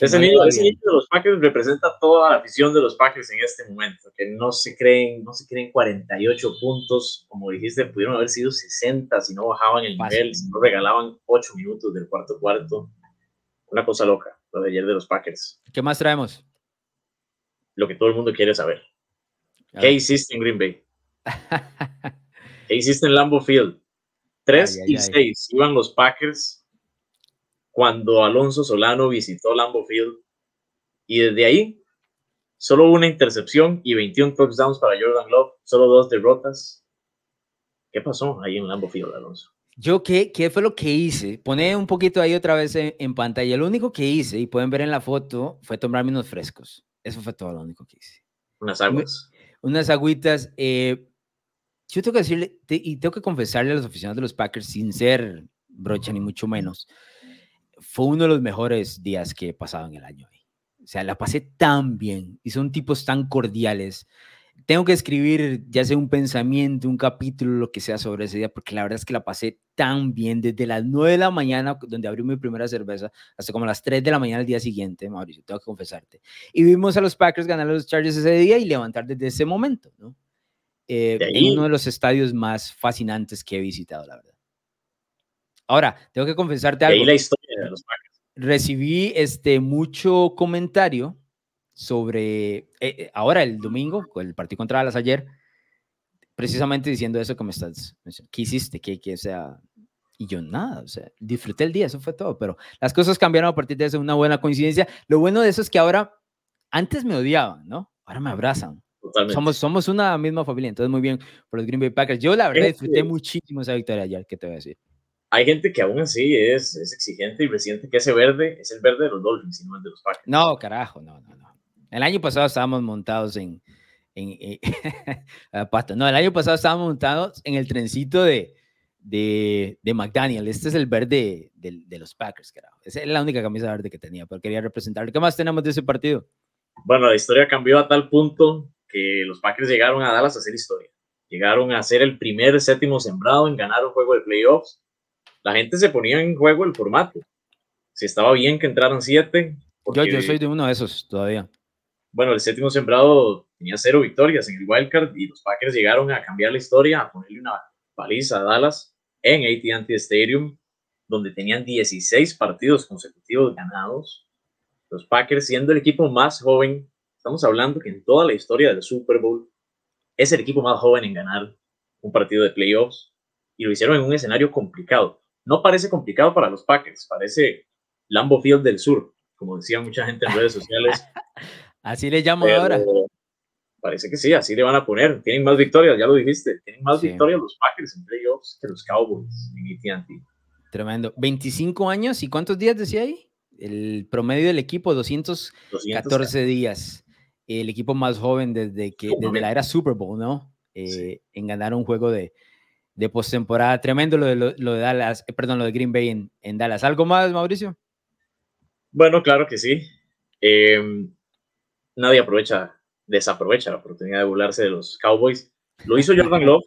Speaker 2: ese, niño, ese niño, de los Packers representa toda la afición de los Packers en este momento, que no se creen, no se creen 48 puntos, como dijiste, pudieron haber sido 60 si no bajaban el nivel, si no regalaban 8 minutos del cuarto cuarto. Una cosa loca, lo de ayer de los Packers.
Speaker 1: ¿Qué más traemos?
Speaker 2: Lo que todo el mundo quiere saber. ¿Qué hiciste en Green Bay? *laughs* ¿Qué hiciste en Lambeau Field? 3 y 6 iban los Packers cuando Alonso Solano visitó Lambeau Field y desde ahí solo una intercepción y 21 touchdowns para Jordan Love, solo dos derrotas. ¿Qué pasó ahí en Lambeau Field, Alonso?
Speaker 1: Yo, ¿qué, ¿qué fue lo que hice? Pone un poquito ahí otra vez en, pantalla. Lo único que hice, y pueden ver en la foto, fue tomarme unos frescos. Eso fue todo lo único que hice.
Speaker 2: Unas aguas.
Speaker 1: Unas agüitas. Eh, yo tengo que decirle, y tengo que confesarle a los aficionados de los Packers, sin ser brocha ni mucho menos, fue uno de los mejores días que he pasado en el año. O sea, la pasé tan bien y son tipos tan cordiales tengo que escribir ya sea un pensamiento, un capítulo, lo que sea sobre ese día, porque la verdad es que la pasé tan bien desde las 9 de la mañana, donde abrí mi primera cerveza, hasta como las 3 de la mañana al día siguiente, Mauricio, tengo que confesarte. Y vimos a los Packers ganar los Chargers ese día y levantar desde ese momento, ¿no? Eh, en uno de los estadios más fascinantes que he visitado, la verdad. Ahora, tengo que confesarte algo.
Speaker 2: la historia.
Speaker 1: Recibí este, mucho comentario sobre, eh, ahora el domingo, el partido contra Dallas ayer, precisamente diciendo eso que me estás, ¿qué hiciste? ¿Qué, qué, sea, y yo nada, o sea, disfruté el día, eso fue todo, pero las cosas cambiaron a partir de eso, una buena coincidencia. Lo bueno de eso es que ahora, antes me odiaban, ¿no? Ahora me abrazan. Somos, somos una misma familia, entonces muy bien por los Green Bay Packers. Yo la verdad disfruté muchísimo esa victoria ayer, ¿qué te voy a decir?
Speaker 2: Hay gente que aún así es, es exigente y resiente que ese verde es el verde de los Dolphins y no el de los Packers.
Speaker 1: No, carajo, no, no, no. El año pasado estábamos montados en, en, en *laughs* no, el año pasado estábamos montados en el trencito de, de, de McDaniel. Este es el verde de, de, los Packers, carajo. Esa es la única camisa verde que tenía, pero quería representar. ¿Qué más tenemos de ese partido?
Speaker 2: Bueno, la historia cambió a tal punto que los Packers llegaron a Dallas a hacer historia. Llegaron a ser el primer séptimo sembrado en ganar un juego de playoffs. La gente se ponía en juego el formato. Si estaba bien que entraran siete.
Speaker 1: yo, yo soy de uno de esos todavía.
Speaker 2: Bueno, el séptimo sembrado tenía cero victorias en el wildcard y los Packers llegaron a cambiar la historia, a ponerle una paliza a Dallas en AT&T Stadium, donde tenían 16 partidos consecutivos ganados. Los Packers siendo el equipo más joven, estamos hablando que en toda la historia del Super Bowl es el equipo más joven en ganar un partido de playoffs y lo hicieron en un escenario complicado. No parece complicado para los Packers, parece Lambo Field del Sur, como decía mucha gente en redes sociales. *laughs*
Speaker 1: así le llamo ahora.
Speaker 2: Parece que sí, así le van a poner. Tienen más victorias, ya lo dijiste. Tienen más victorias los Packers en playoffs que los Cowboys en AT&T.
Speaker 1: Tremendo. 25 años y cuántos días decía ahí? El promedio del equipo, 214 días. El equipo más joven desde que desde la era Super Bowl, ¿no? Eh, en ganar un juego de, de postemporada. Tremendo lo de, lo, de Dallas, eh, perdón, lo de Green Bay en, en, Dallas. ¿Algo más, Mauricio?
Speaker 2: Bueno, claro que sí. Eh, nadie aprovecha desaprovecha la oportunidad de burlarse de los Cowboys. Lo hizo Jordan Love,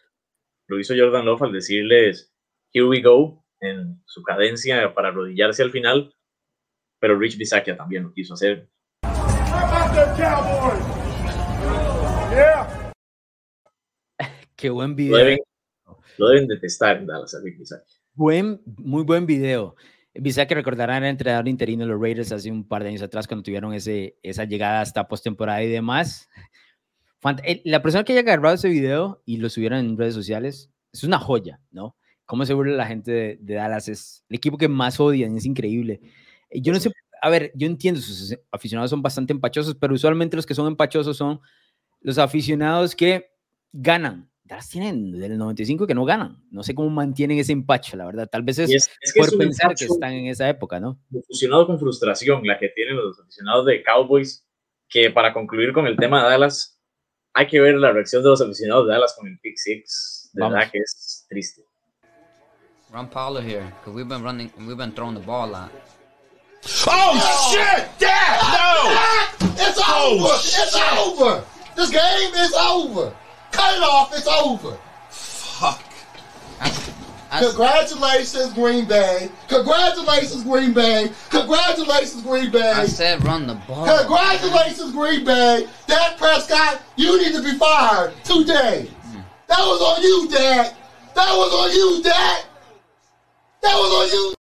Speaker 2: lo hizo Jordan Love al decirles here we go en su cadencia para arrodillarse al final, pero Rich Bisaccia también lo quiso hacer. *laughs*
Speaker 1: Qué buen video.
Speaker 2: Lo deben, detestar en Dallas a Rich Bisaccia.
Speaker 1: Buen, muy buen video. Que recordarán el entrenador interino de los Raiders hace un par de años atrás cuando tuvieron ese, esa llegada hasta postemporada y demás. La persona que haya agarrado ese video y lo subieron en redes sociales es una joya, ¿no? Cómo se burla la gente de, Dallas. Es el equipo que más odian, es increíble. Yo no sé, a ver, yo entiendo, sus aficionados son bastante empachosos, pero usualmente los que son empachosos son los aficionados que ganan, Dallas tienen del 95 que no ganan. No sé cómo mantienen ese empacho, la verdad. Tal vez es, por pensar que están en esa época, ¿no?
Speaker 2: Fusionado con frustración, la que tienen los aficionados de Cowboys, que para concluir con el tema de Dallas, hay que ver la reacción de los aficionados de Dallas con el pick six. De verdad que es triste.
Speaker 3: Run Paulo here, because we've been running, we've been throwing the ball a lot.
Speaker 4: Oh shit! Dad! No! It's over! Oh, it's over! This game is over! Cut it off. It's over. Fuck. Congratulations, Green Bay. Congratulations, Green Bay. Congratulations, Green Bay. I
Speaker 3: said run the ball.
Speaker 4: Congratulations, Green Bay. Dak Prescott, you need to be fired today. Mm. That was on you, Dad. That was on you, Dad. That was on you.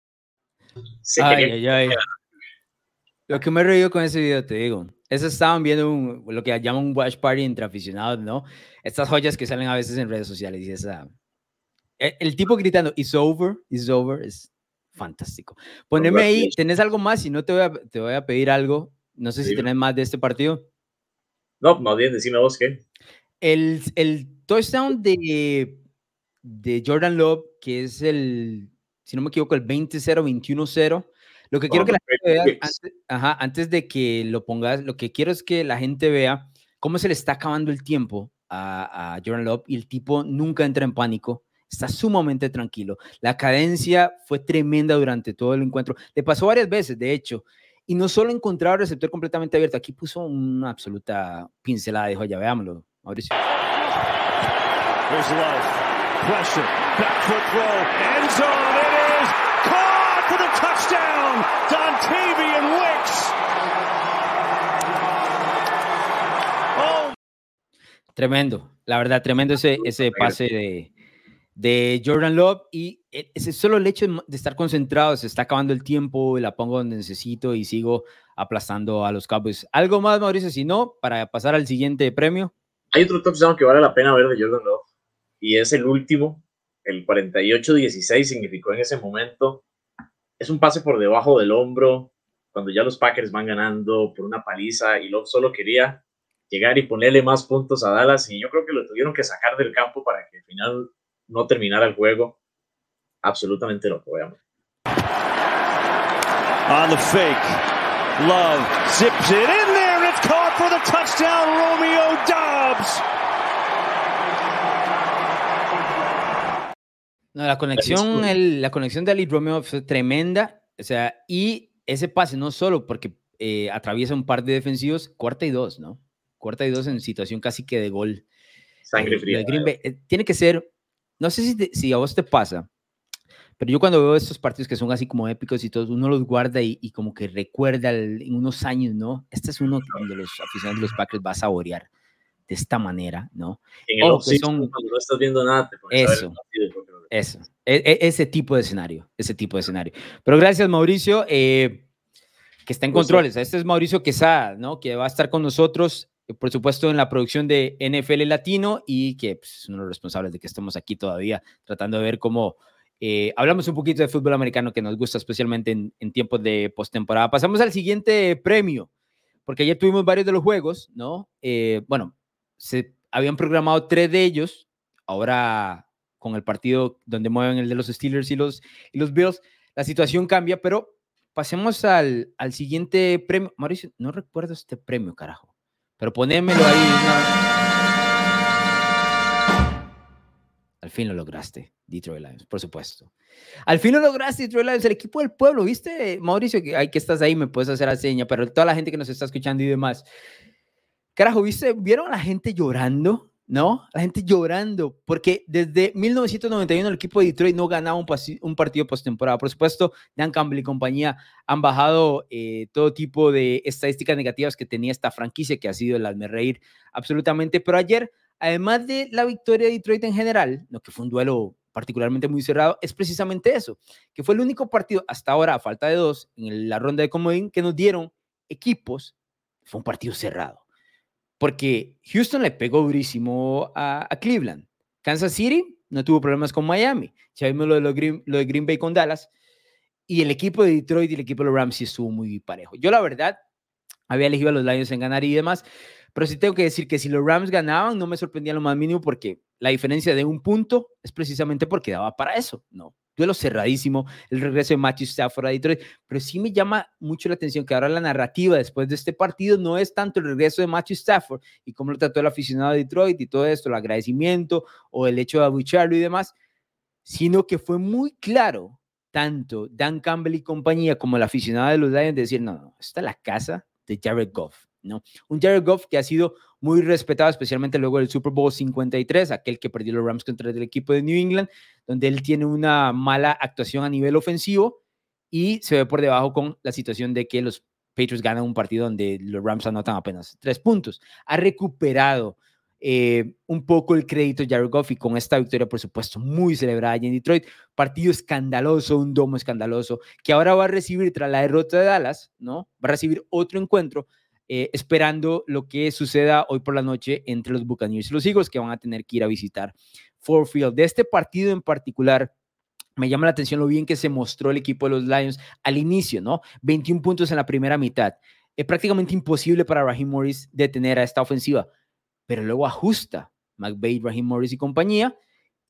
Speaker 1: Ay, ay, ay. Lo que me reído con ese video, te digo, eso estaban viendo un, lo que llaman un watch party entre aficionados, ¿no? Estas joyas que salen a veces en redes sociales y esa... E, el, tipo gritando, it's over, it's over, es fantástico. Poneme ahí, ¿tenés algo más? Si no, te voy a, te voy a pedir algo. No sé si tenés más de este partido.
Speaker 2: No, más bien, decime vos qué.
Speaker 1: El, el touchdown de, de Jordan Love, que es el, si no me equivoco, el 20-0, 21-0 lo que quiero que la gente vea, antes, ajá, antes de que lo pongas, lo que quiero es que la gente vea cómo se le está acabando el tiempo a, a Jordan Love y el tipo nunca entra en pánico, está sumamente tranquilo. La cadencia fue tremenda durante todo el encuentro. Le pasó varias veces, de hecho, y no solo encontraba el receptor completamente abierto, aquí puso una absoluta pincelada, dijo, ya veámoslo, Mauricio. Pressure, back foot throw, end zone, Oh. Tremendo, la verdad, tremendo ese, ese pase de, de Jordan Love y e, ese solo el hecho de estar concentrado, se está acabando el tiempo, la pongo donde necesito y sigo aplastando a los Cowboys. ¿Algo más, Mauricio? Si no, para pasar al siguiente premio.
Speaker 2: Hay otro touchdown que vale la pena ver de Jordan Love y es el último, el 48-16 significó en ese momento. Es un pase por debajo del hombro, cuando ya los Packers van ganando por una paliza y Love solo quería llegar y ponerle más puntos a Dallas y yo creo que lo tuvieron que sacar del campo para que al final no terminara el juego. Absolutamente loco, veamos. On the fake, Love zips it in there it's caught for the touchdown, Romeo Dobbs.
Speaker 1: No, la conexión, el, la conexión de Ali Romeo fue tremenda. O sea, y ese pase no solo porque eh, atraviesa un par de defensivos, cuarta y dos, ¿no? Cuarta y dos en situación casi que de gol.
Speaker 2: Sangre fría.
Speaker 1: Eh, tiene que ser, no sé si, si a vos te pasa, pero yo cuando veo estos partidos que son así como épicos y todos, uno los guarda y, como que recuerda en unos años, ¿no? Este es uno donde los aficionados de los Packers va a saborear de esta manera, ¿no?
Speaker 2: En el son, cuando no estás viendo nada, te
Speaker 1: eso, eso, e, e, ese tipo de escenario, ese tipo de escenario. Pero gracias, Mauricio, eh, que está en controles. Este es Mauricio Quesada, ¿no? Que va a estar con nosotros, eh, por supuesto, en la producción de NFL Latino y que pues, es uno de los responsables de que estemos aquí todavía tratando de ver cómo eh, hablamos un poquito de fútbol americano que nos gusta especialmente en, en tiempos de postemporada. Pasamos al siguiente premio, porque ayer tuvimos varios de los juegos, ¿no? bueno, se habían programado tres de ellos, ahora con el partido donde mueven el de los Steelers y los, y los Bills, la situación cambia, pero pasemos al, al siguiente premio. Mauricio, no recuerdo este premio, carajo, pero ponémelo ahí. Al fin lo lograste, Detroit Lions, por supuesto. Al fin lo lograste, Detroit Lions, el equipo del pueblo, ¿viste, Mauricio? Que, que estás ahí, me puedes hacer la seña, pero toda la gente que nos está escuchando y demás. Carajo, ¿viste? ¿Vieron a la gente llorando? ¿No? La gente llorando, porque desde 1991 el equipo de Detroit no ganaba un, un partido postemporada. Por supuesto, Dan Campbell y compañía han bajado eh, todo tipo de estadísticas negativas que tenía esta franquicia, que ha sido el reír absolutamente. Pero ayer, además de la victoria de Detroit en general, lo que fue un duelo particularmente muy cerrado, es precisamente eso, que fue el único partido hasta ahora, a falta de dos, en la ronda de comodín, que nos dieron equipos, fue un partido cerrado porque Houston le pegó durísimo a, Cleveland. Kansas City no tuvo problemas con Miami. Ya vimos lo de, lo, Green, lo de Green Bay con Dallas. Y el equipo de Detroit y el equipo de los Rams sí estuvo muy parejo. Yo, la verdad, había elegido a los Lions en ganar y demás. Pero sí tengo que decir que si los Rams ganaban, no me sorprendía lo más mínimo porque la diferencia de un punto es precisamente porque daba para eso. No, duelo cerradísimo, el regreso de Matthew Stafford a Detroit, pero sí me llama mucho la atención que ahora la narrativa después de este partido no es tanto el regreso de Matthew Stafford y cómo lo trató el aficionado de Detroit y todo esto, el agradecimiento o el hecho de abucharlo y demás, sino que fue muy claro tanto Dan Campbell y compañía como el aficionado de los Lions de decir, no, no, esta es la casa de Jared Goff, ¿no? Un Jared Goff que ha sido muy respetado, especialmente luego del Super Bowl 53, aquel que perdió los Rams contra el equipo de New England, donde él tiene una mala actuación a nivel ofensivo y se ve por debajo con la situación de que los Patriots ganan un partido donde los Rams anotan apenas tres puntos. Ha recuperado eh, un poco el crédito Jared Goff y con esta victoria, por supuesto, muy celebrada en Detroit. Partido escandaloso, un domo escandaloso, que ahora va a recibir tras la derrota de Dallas, ¿no? Va a recibir otro encuentro eh, esperando lo que suceda hoy por la noche entre los Buccaneers y los Eagles, que van a tener que ir a visitar Ford Field. De este partido en particular, me llama la atención lo bien que se mostró el equipo de los Lions al inicio, ¿no? 21 puntos en la primera mitad. Es prácticamente imposible para Raheem Morris detener a esta ofensiva, pero luego ajusta McVay, Raheem Morris y compañía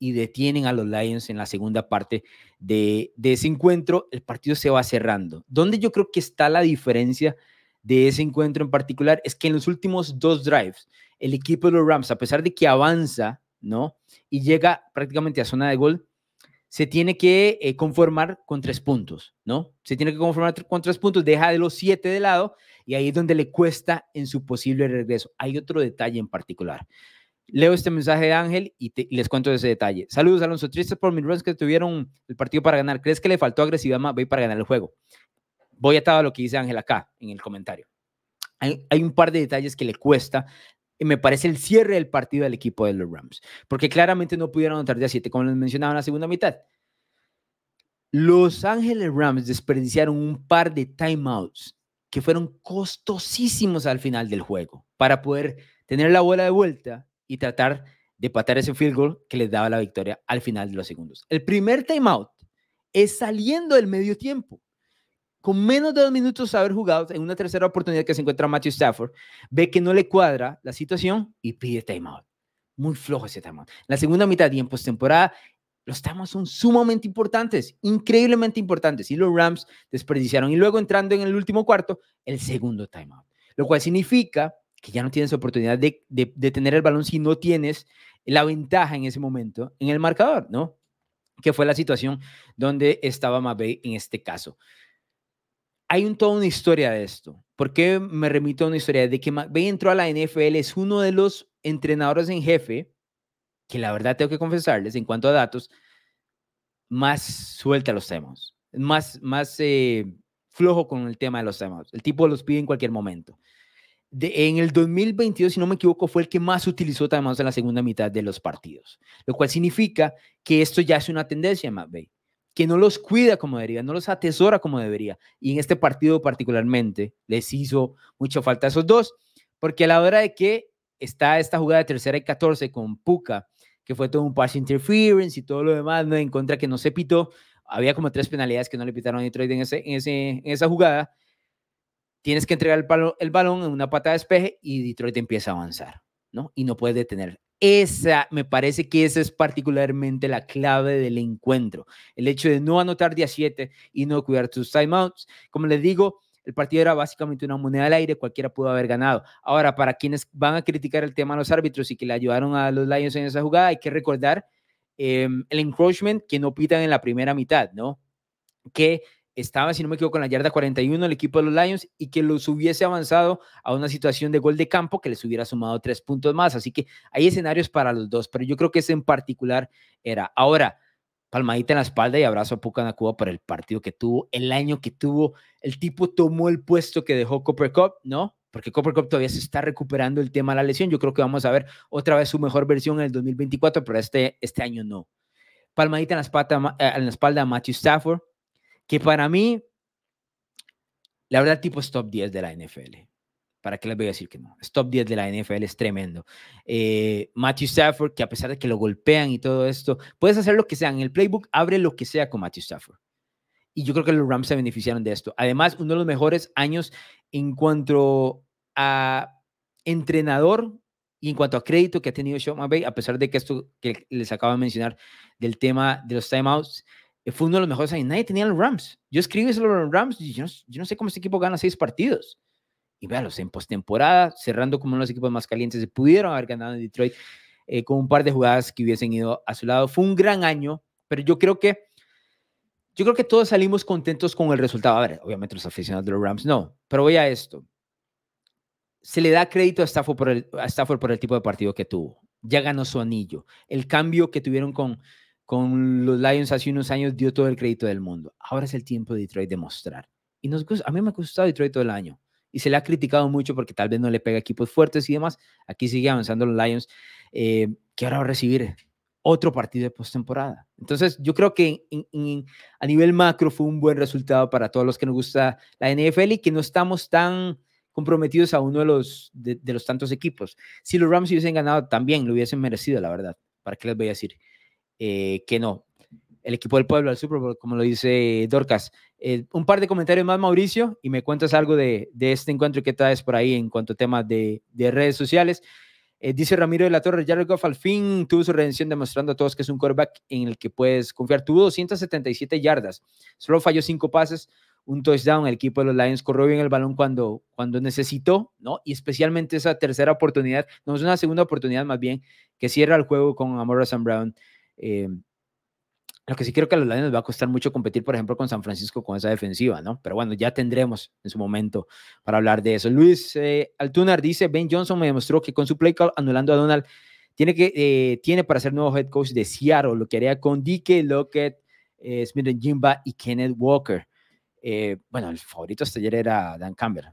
Speaker 1: y detienen a los Lions en la segunda parte de, de ese encuentro. El partido se va cerrando. ¿Dónde yo creo que está la diferencia de ese encuentro en particular es que en los últimos dos drives, el equipo de los Rams, a pesar de que avanza, ¿no? Y llega prácticamente a zona de gol, se tiene que eh, conformar con tres puntos, ¿no? Se tiene que conformar con tres puntos, deja de los siete de lado y ahí es donde le cuesta en su posible regreso. Hay otro detalle en particular. Leo este mensaje de Ángel y, les cuento ese detalle. Saludos, Alonso. Tristes por mis runs que tuvieron el partido para ganar. ¿Crees que le faltó agresividad más para ganar el juego? Voy a a lo que dice Ángel acá en el comentario. Hay, un par de detalles que le cuesta y me parece el cierre del partido del equipo de los Rams, porque claramente no pudieron anotar de a 7, como les mencionaba en la segunda mitad. Los Ángeles Rams desperdiciaron un par de timeouts que fueron costosísimos al final del juego para poder tener la bola de vuelta y tratar de patar ese field goal que les daba la victoria al final de los segundos. El primer timeout es saliendo del medio tiempo. Con menos de dos minutos de haber jugado en una tercera oportunidad que se encuentra Matthew Stafford, ve que no le cuadra la situación y pide timeout. Muy flojo ese timeout. La segunda mitad y en postemporada los timeouts son sumamente importantes, increíblemente importantes. Y los Rams desperdiciaron. Y luego entrando en el último cuarto, el segundo timeout. Lo cual significa que ya no tienes oportunidad de, de, tener el balón si no tienes la ventaja en ese momento en el marcador, ¿no? Que fue la situación donde estaba McVay en este caso. Hay un, toda una historia de esto. ¿Por qué me remito a una historia? De que McVay entró a la NFL, es uno de los entrenadores en jefe que la verdad tengo que confesarles, en cuanto a datos, más suelta los temas, más, más eh, flojo con el tema de los temas. El tipo los pide en cualquier momento. De, en el 2022, si no me equivoco, fue el que más utilizó temas en la segunda mitad de los partidos, lo cual significa que esto ya es una tendencia en McVay, que no los cuida como debería, no los atesora como debería. Y en este partido particularmente les hizo mucha falta a esos dos, porque a la hora de que está esta jugada de tercera y 14 con Puka que fue todo un pass interference y todo lo demás, ¿no? En contra que no se pitó. Había como tres penalidades que no le pitaron a Detroit en, ese, en, esa jugada. Tienes que entregar el, el balón en una pata de despeje y Detroit empieza a avanzar, ¿no? Y no puedes detener. Esa, me parece que esa es particularmente la clave del encuentro. El hecho de no anotar día 7 y no cuidar tus timeouts. Como les digo, el partido era básicamente una moneda al aire, cualquiera pudo haber ganado. Ahora, para quienes van a criticar el tema a los árbitros y que le ayudaron a los Lions en esa jugada, hay que recordar em, el encroachment que no pitan en la primera mitad, ¿no? Que estaba, si no me equivoco, en la yarda 41 el equipo de los Lions y que los hubiese avanzado a una situación de gol de campo que les hubiera sumado tres puntos más. Así que hay escenarios para los dos, pero yo creo que ese en particular era. Ahora, palmadita en la espalda y abrazo a Pucanacuba por el partido que tuvo, el año que tuvo. El tipo tomó el puesto que dejó Copper Cup, ¿no? Porque Copper Cup todavía se está recuperando el tema de la lesión. Yo creo que vamos a ver otra vez su mejor versión en el 2024, pero este, este año no. Palmadita en la, eh, en la espalda a Matthew Stafford, que para mí, la verdad, tipo es top 10 de la NFL. ¿Para qué les voy a decir que no? Es top 10 de la NFL, es tremendo. Eh, Matthew Stafford, que a pesar de que lo golpean y todo esto, puedes hacer lo que sea. En el playbook abre lo que sea con Matthew Stafford. Y yo creo que los Rams se beneficiaron de esto. Además, uno de los mejores años en cuanto a entrenador y en cuanto a crédito que ha tenido Sean McVay, a pesar de que esto que les acabo de mencionar del tema de los timeouts, fue uno de los mejores años. Nadie tenía los Rams. Yo escribí sobre los Rams y yo yo no sé cómo este equipo gana seis partidos y véalos, en postemporada, cerrando como uno de los equipos más calientes, se pudieron haber ganado en Detroit eh, con un par de jugadas que hubiesen ido a su lado. Fue un gran año, pero yo creo que yo creo que todos salimos contentos con el resultado. A ver, obviamente los aficionados de los Rams no, pero voy a esto. Se le da crédito a Stafford por el, a Stafford por el tipo de partido que tuvo. Ya ganó su anillo. El cambio que tuvieron con, con los Lions hace unos años dio todo el crédito del mundo. Ahora es el tiempo de Detroit de mostrar. Y a mí me ha gustado Detroit todo el año y se le ha criticado mucho porque tal vez no le pega equipos fuertes y demás. Aquí sigue avanzando los Lions, eh, que ahora va a recibir otro partido de postemporada. Entonces, yo creo que a nivel macro fue un buen resultado para todos los que nos gusta la NFL y que no estamos tan comprometidos a uno de los, de, los tantos equipos. Si los Rams hubiesen ganado, también lo hubiesen merecido, la verdad. ¿Para qué les voy a decir? Eh, que no. El equipo del pueblo al Super Bowl, como lo dice Dorcas, eh, un par de comentarios más, Mauricio, y me cuentas algo de, este encuentro que traes por ahí en cuanto a temas de, redes sociales. Eh, dice Ramiro de la Torre, Jared Goff al fin tuvo su redención demostrando a todos que es un quarterback en el que puedes confiar. Tuvo 277 yardas, solo falló cinco pases, un touchdown. El equipo de los Lions corrió bien el balón cuando, cuando necesitó, ¿no? Y especialmente esa tercera oportunidad, no es una segunda oportunidad más bien, que cierra el juego con Amora Sam Brown. Eh, lo que sí creo que a los Lions va a costar mucho competir, por ejemplo, con San Francisco con esa defensiva, ¿no? Pero bueno, ya tendremos en su momento para hablar de eso. Luis eh, Altunar dice, Ben Johnson me demostró que con su play call anulando a Donald tiene, que, eh, tiene para ser nuevo head coach de Seattle, lo que haría con DK, Lockett, eh, Smith Jimba y Kenneth Walker. Bueno, el favorito hasta ayer era Dan Campbell.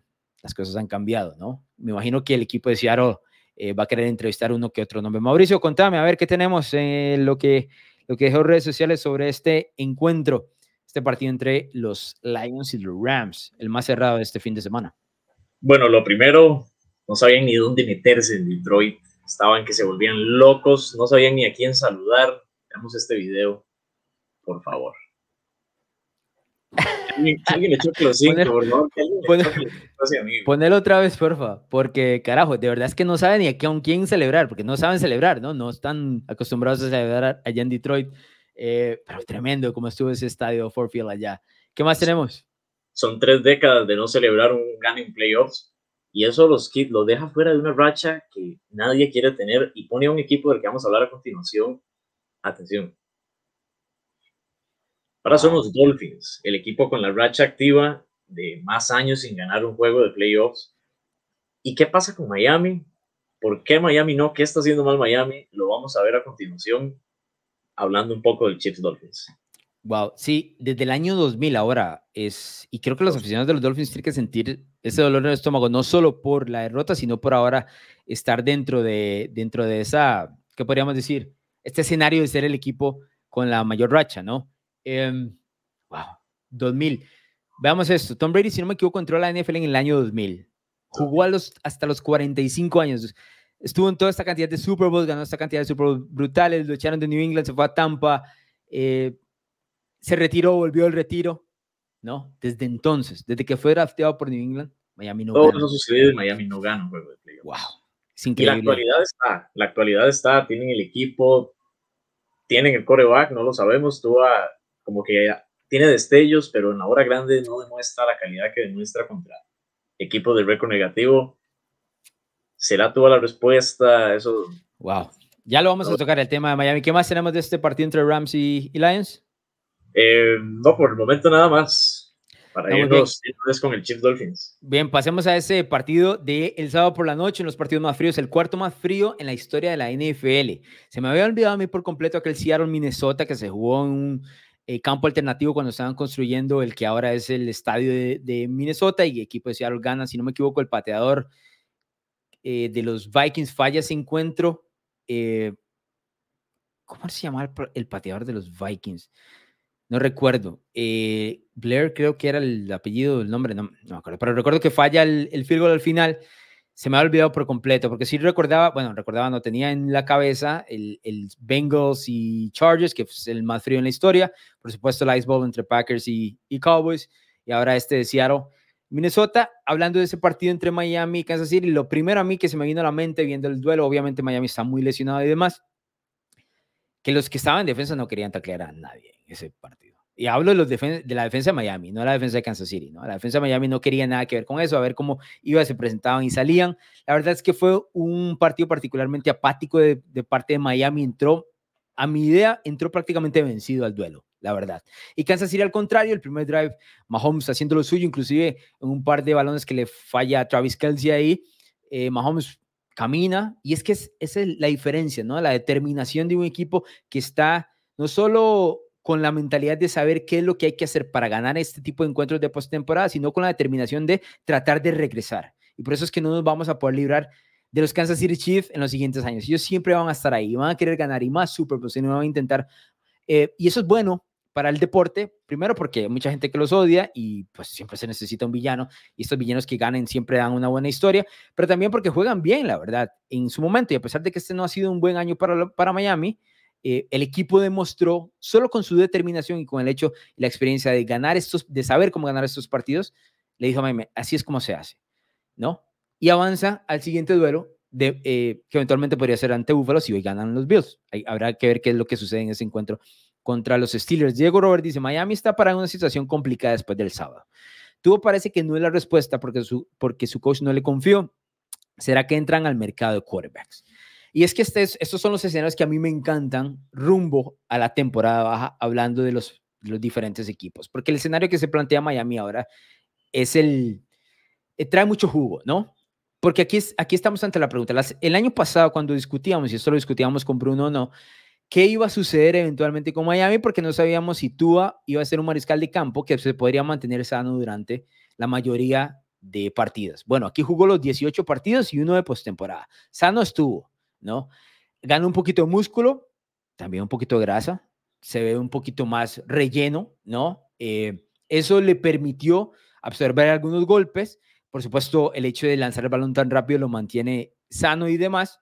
Speaker 1: Las cosas han cambiado, ¿no? Me imagino que el equipo de Seattle eh, va a querer entrevistar uno que otro nombre. Mauricio, contame, a ver qué tenemos en lo que, lo que dejó redes sociales sobre este encuentro, este partido entre los Lions y los Rams, el más cerrado de este fin de semana.
Speaker 2: Bueno, lo primero, no sabían ni dónde meterse en Detroit, estaban que se volvían locos, no sabían ni a quién saludar. Veamos este video, por favor.
Speaker 1: Ponelo otra vez, porfa, porque carajo, de verdad es que no saben ni a quién celebrar, porque no saben celebrar, ¿no? No están acostumbrados a celebrar allá en Detroit, eh, pero tremendo como estuvo ese estadio Ford Field allá. ¿Qué más tenemos?
Speaker 2: Son tres décadas de no celebrar un gane en playoffs y eso los, los deja fuera de una racha que nadie quiere tener y pone a un equipo del que vamos a hablar a continuación. Atención, Ahora son los Dolphins, el equipo con la racha activa de más años sin ganar un juego de playoffs. ¿Y qué pasa con Miami? ¿Por qué Miami no? ¿Qué está haciendo mal Miami? Lo vamos a ver a continuación, hablando un poco del Chiefs Dolphins.
Speaker 1: Wow, sí, desde el año 2000 ahora es, y creo que los aficionados de los Dolphins tienen que sentir ese dolor en el estómago, no solo por la derrota, sino por ahora estar dentro de, dentro de esa, ¿qué podríamos decir? Este escenario de ser el equipo con la mayor racha, ¿no? Wow, 2000. Veamos esto. Tom Brady, si no me equivoco, entró a la NFL en el año 2000. Jugó a los, hasta los 45 años. Estuvo en toda esta cantidad de Super Bowls, ganó esta cantidad de Super Bowls brutales, lo echaron de New England, se fue a Tampa, eh, se retiró, volvió al retiro, ¿no? Desde entonces, desde que fue drafteado por New England, Miami no
Speaker 2: Todo eso sucede, Miami no gana un juego de playoffs.
Speaker 1: Wow,
Speaker 2: es increíble. Y la actualidad está, la actualidad está, tienen el equipo, tienen el coreback, no lo sabemos, tú como que tiene destellos, pero en la hora grande no demuestra la calidad que demuestra contra equipos de récord negativo. ¿Será toda la respuesta? Eso.
Speaker 1: Wow. Ya lo vamos a tocar el tema de Miami. ¿Qué más tenemos de este partido entre Rams y, Lions?
Speaker 2: Eh, no, por el momento nada más. Para irnos, con el Chiefs Dolphins.
Speaker 1: Bien, pasemos a ese partido de el sábado por la noche, en los partidos más fríos, el cuarto más frío en la historia de la NFL. Se me había olvidado a mí por completo aquel Seattle, Minnesota, que se jugó en un eh, campo alternativo cuando estaban construyendo el que ahora es el estadio de, Minnesota y el equipo de Seattle gana, si no me equivoco, el pateador eh, de los Vikings falla ese encuentro. Eh, ¿Cómo se llama el pateador de los Vikings? no recuerdo. Eh, Blair creo que era el apellido, el nombre, no, no me acuerdo, pero recuerdo que falla el, el field goal al final. Se me ha olvidado por completo, porque sí recordaba, bueno, recordaba, no tenía en la cabeza el, el Bengals y Chargers, que es el más frío en la historia. Por supuesto, el Ice Bowl entre Packers y, y Cowboys. Y ahora este de Seattle. Minnesota, hablando de ese partido entre Miami y Kansas City, lo primero a mí que se me vino a la mente viendo el duelo, obviamente Miami está muy lesionado y demás, que los que estaban en defensa no querían taclear a nadie en ese partido. Y hablo de, la defensa de Miami, no la defensa de Kansas City. ¿no? La defensa de Miami no quería nada que ver con eso, a ver cómo iba, se presentaban y salían. La verdad es que fue un partido particularmente apático de, parte de Miami. Entró, a mi idea, entró prácticamente vencido al duelo, la verdad. Y Kansas City al contrario, el primer drive, Mahomes haciendo lo suyo, inclusive en un par de balones que le falla a Travis Kelsey ahí. Eh, Mahomes camina y es que es, esa es la diferencia, ¿no? La determinación de un equipo que está no solo con la mentalidad de saber qué es lo que hay que hacer para ganar este tipo de encuentros de postemporada, sino con la determinación de tratar de regresar. Y por eso es que no nos vamos a poder librar de los Kansas City Chiefs en los siguientes años. Ellos siempre van a estar ahí, van a querer ganar y más Super Bowl, no van a intentar. Eh, y eso es bueno para el deporte, primero porque hay mucha gente que los odia y pues siempre se necesita un villano y estos villanos que ganen siempre dan una buena historia, pero también porque juegan bien, la verdad, en su momento y a pesar de que este no ha sido un buen año para, para Miami, eh, el equipo demostró solo con su determinación y con el hecho y la experiencia de ganar estos, de saber cómo ganar estos partidos, le dijo a Miami, así es como se hace, ¿no? Y avanza al siguiente duelo de, eh, que eventualmente podría ser ante Buffalo si hoy ganan los Bills. habrá que ver qué es lo que sucede en ese encuentro contra los Steelers. Diego Robert dice, Miami está para una situación complicada después del sábado. Tuvo parece que no es la respuesta porque su, porque su coach no le confió. ¿Será que entran al mercado de quarterbacks? Y es que este estos son los escenarios que a mí me encantan rumbo a la temporada baja, hablando de los, los diferentes equipos. Porque el escenario que se plantea Miami ahora es el... Eh, trae mucho jugo, ¿no? Porque aquí, es, aquí estamos ante la pregunta. el año pasado, cuando discutíamos, y esto lo discutíamos con Bruno o no, qué iba a suceder eventualmente con Miami, porque no sabíamos si Tua iba a ser un mariscal de campo que se podría mantener sano durante la mayoría de partidos. Bueno, aquí jugó los 18 partidos y uno de postemporada. Sano estuvo, ¿no? Ganó un poquito de músculo, también un poquito de grasa, se ve un poquito más relleno, ¿no? Eh, eso le permitió absorber algunos golpes. Por supuesto, el hecho de lanzar el balón tan rápido lo mantiene sano y demás.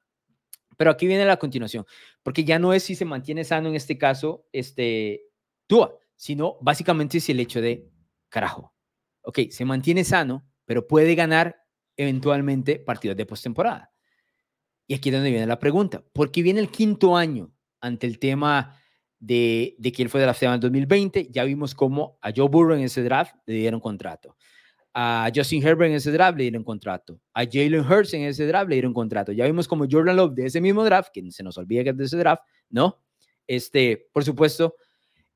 Speaker 1: Pero aquí viene la continuación, porque ya no es si se mantiene sano en este caso, este, Tua, sino básicamente es el hecho de, carajo, ok, se mantiene sano, pero puede ganar eventualmente partidos de postemporada. Y aquí es donde viene la pregunta, porque viene el quinto año ante el tema de, de que él fue de la en el 2020, ya vimos cómo a Joe Burrow en ese draft le dieron contrato. A Justin Herbert en ese draft le dieron contrato. A Jalen Hurts en ese draft le dieron contrato. Ya vimos como Jordan Love de ese mismo draft, que se nos olvida que es de ese draft, ¿no? Este, por supuesto,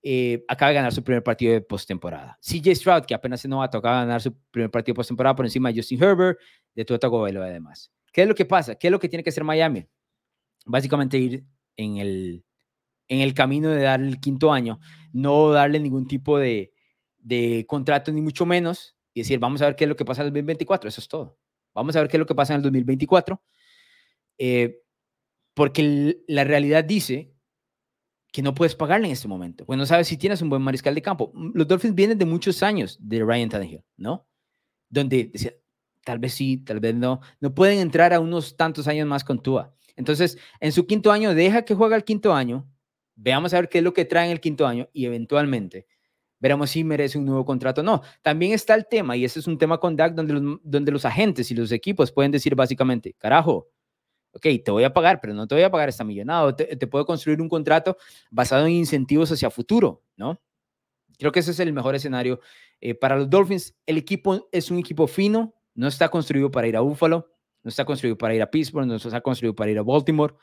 Speaker 1: eh, acaba de ganar su primer partido de postemporada. CJ Stroud, que apenas se nos va a tocar ganar su primer partido de postemporada por encima de Justin Herbert, de Tua Tagovailoa además. ¿Qué es lo que pasa? ¿Qué es lo que tiene que hacer Miami? Básicamente ir en el en el camino de darle el quinto año, no darle ningún tipo de, de contrato, ni mucho menos, y decir, vamos a ver qué es lo que pasa en el 2024, eso es todo. Vamos a ver qué es lo que pasa en el 2024, eh, porque la realidad dice que no puedes pagarle en este momento, pues no sabes si tienes un buen mariscal de campo. Los Dolphins vienen de muchos años de Ryan Tannehill, ¿no? Donde decía, tal vez sí, tal vez no, no pueden entrar a unos tantos años más con Tua. Entonces, en su quinto año, deja que juegue el quinto año, Veamos a ver qué es lo que trae en el quinto año y eventualmente veremos si merece un nuevo contrato o no. También está el tema, y ese es un tema con DAC, donde los, donde los agentes y los equipos pueden decir básicamente, carajo, ok, te voy a pagar, pero no te voy a pagar esta millonada, te, te puedo construir un contrato basado en incentivos hacia futuro, ¿no? Creo que ese es el mejor escenario eh, para los Dolphins. El equipo es un equipo fino, no está construido para ir a Buffalo, no está construido para ir a Pittsburgh, no está construido para ir a Baltimore,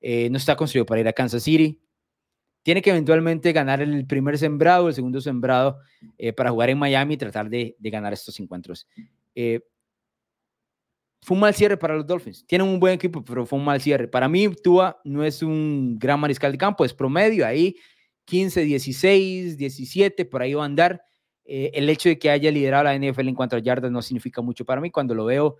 Speaker 1: eh, no está construido para ir a Kansas City, tiene que eventualmente ganar el primer sembrado, el segundo sembrado eh, para jugar en Miami y tratar de, ganar estos encuentros. Eh, fue un mal cierre para los Dolphins. Tienen un buen equipo, pero fue un mal cierre. Para mí, Tua no es un gran mariscal de campo, es promedio, ahí 15, 16, 17, por ahí va a andar. Eh, el hecho de que haya liderado la NFL en cuanto a yardas no significa mucho para mí cuando lo veo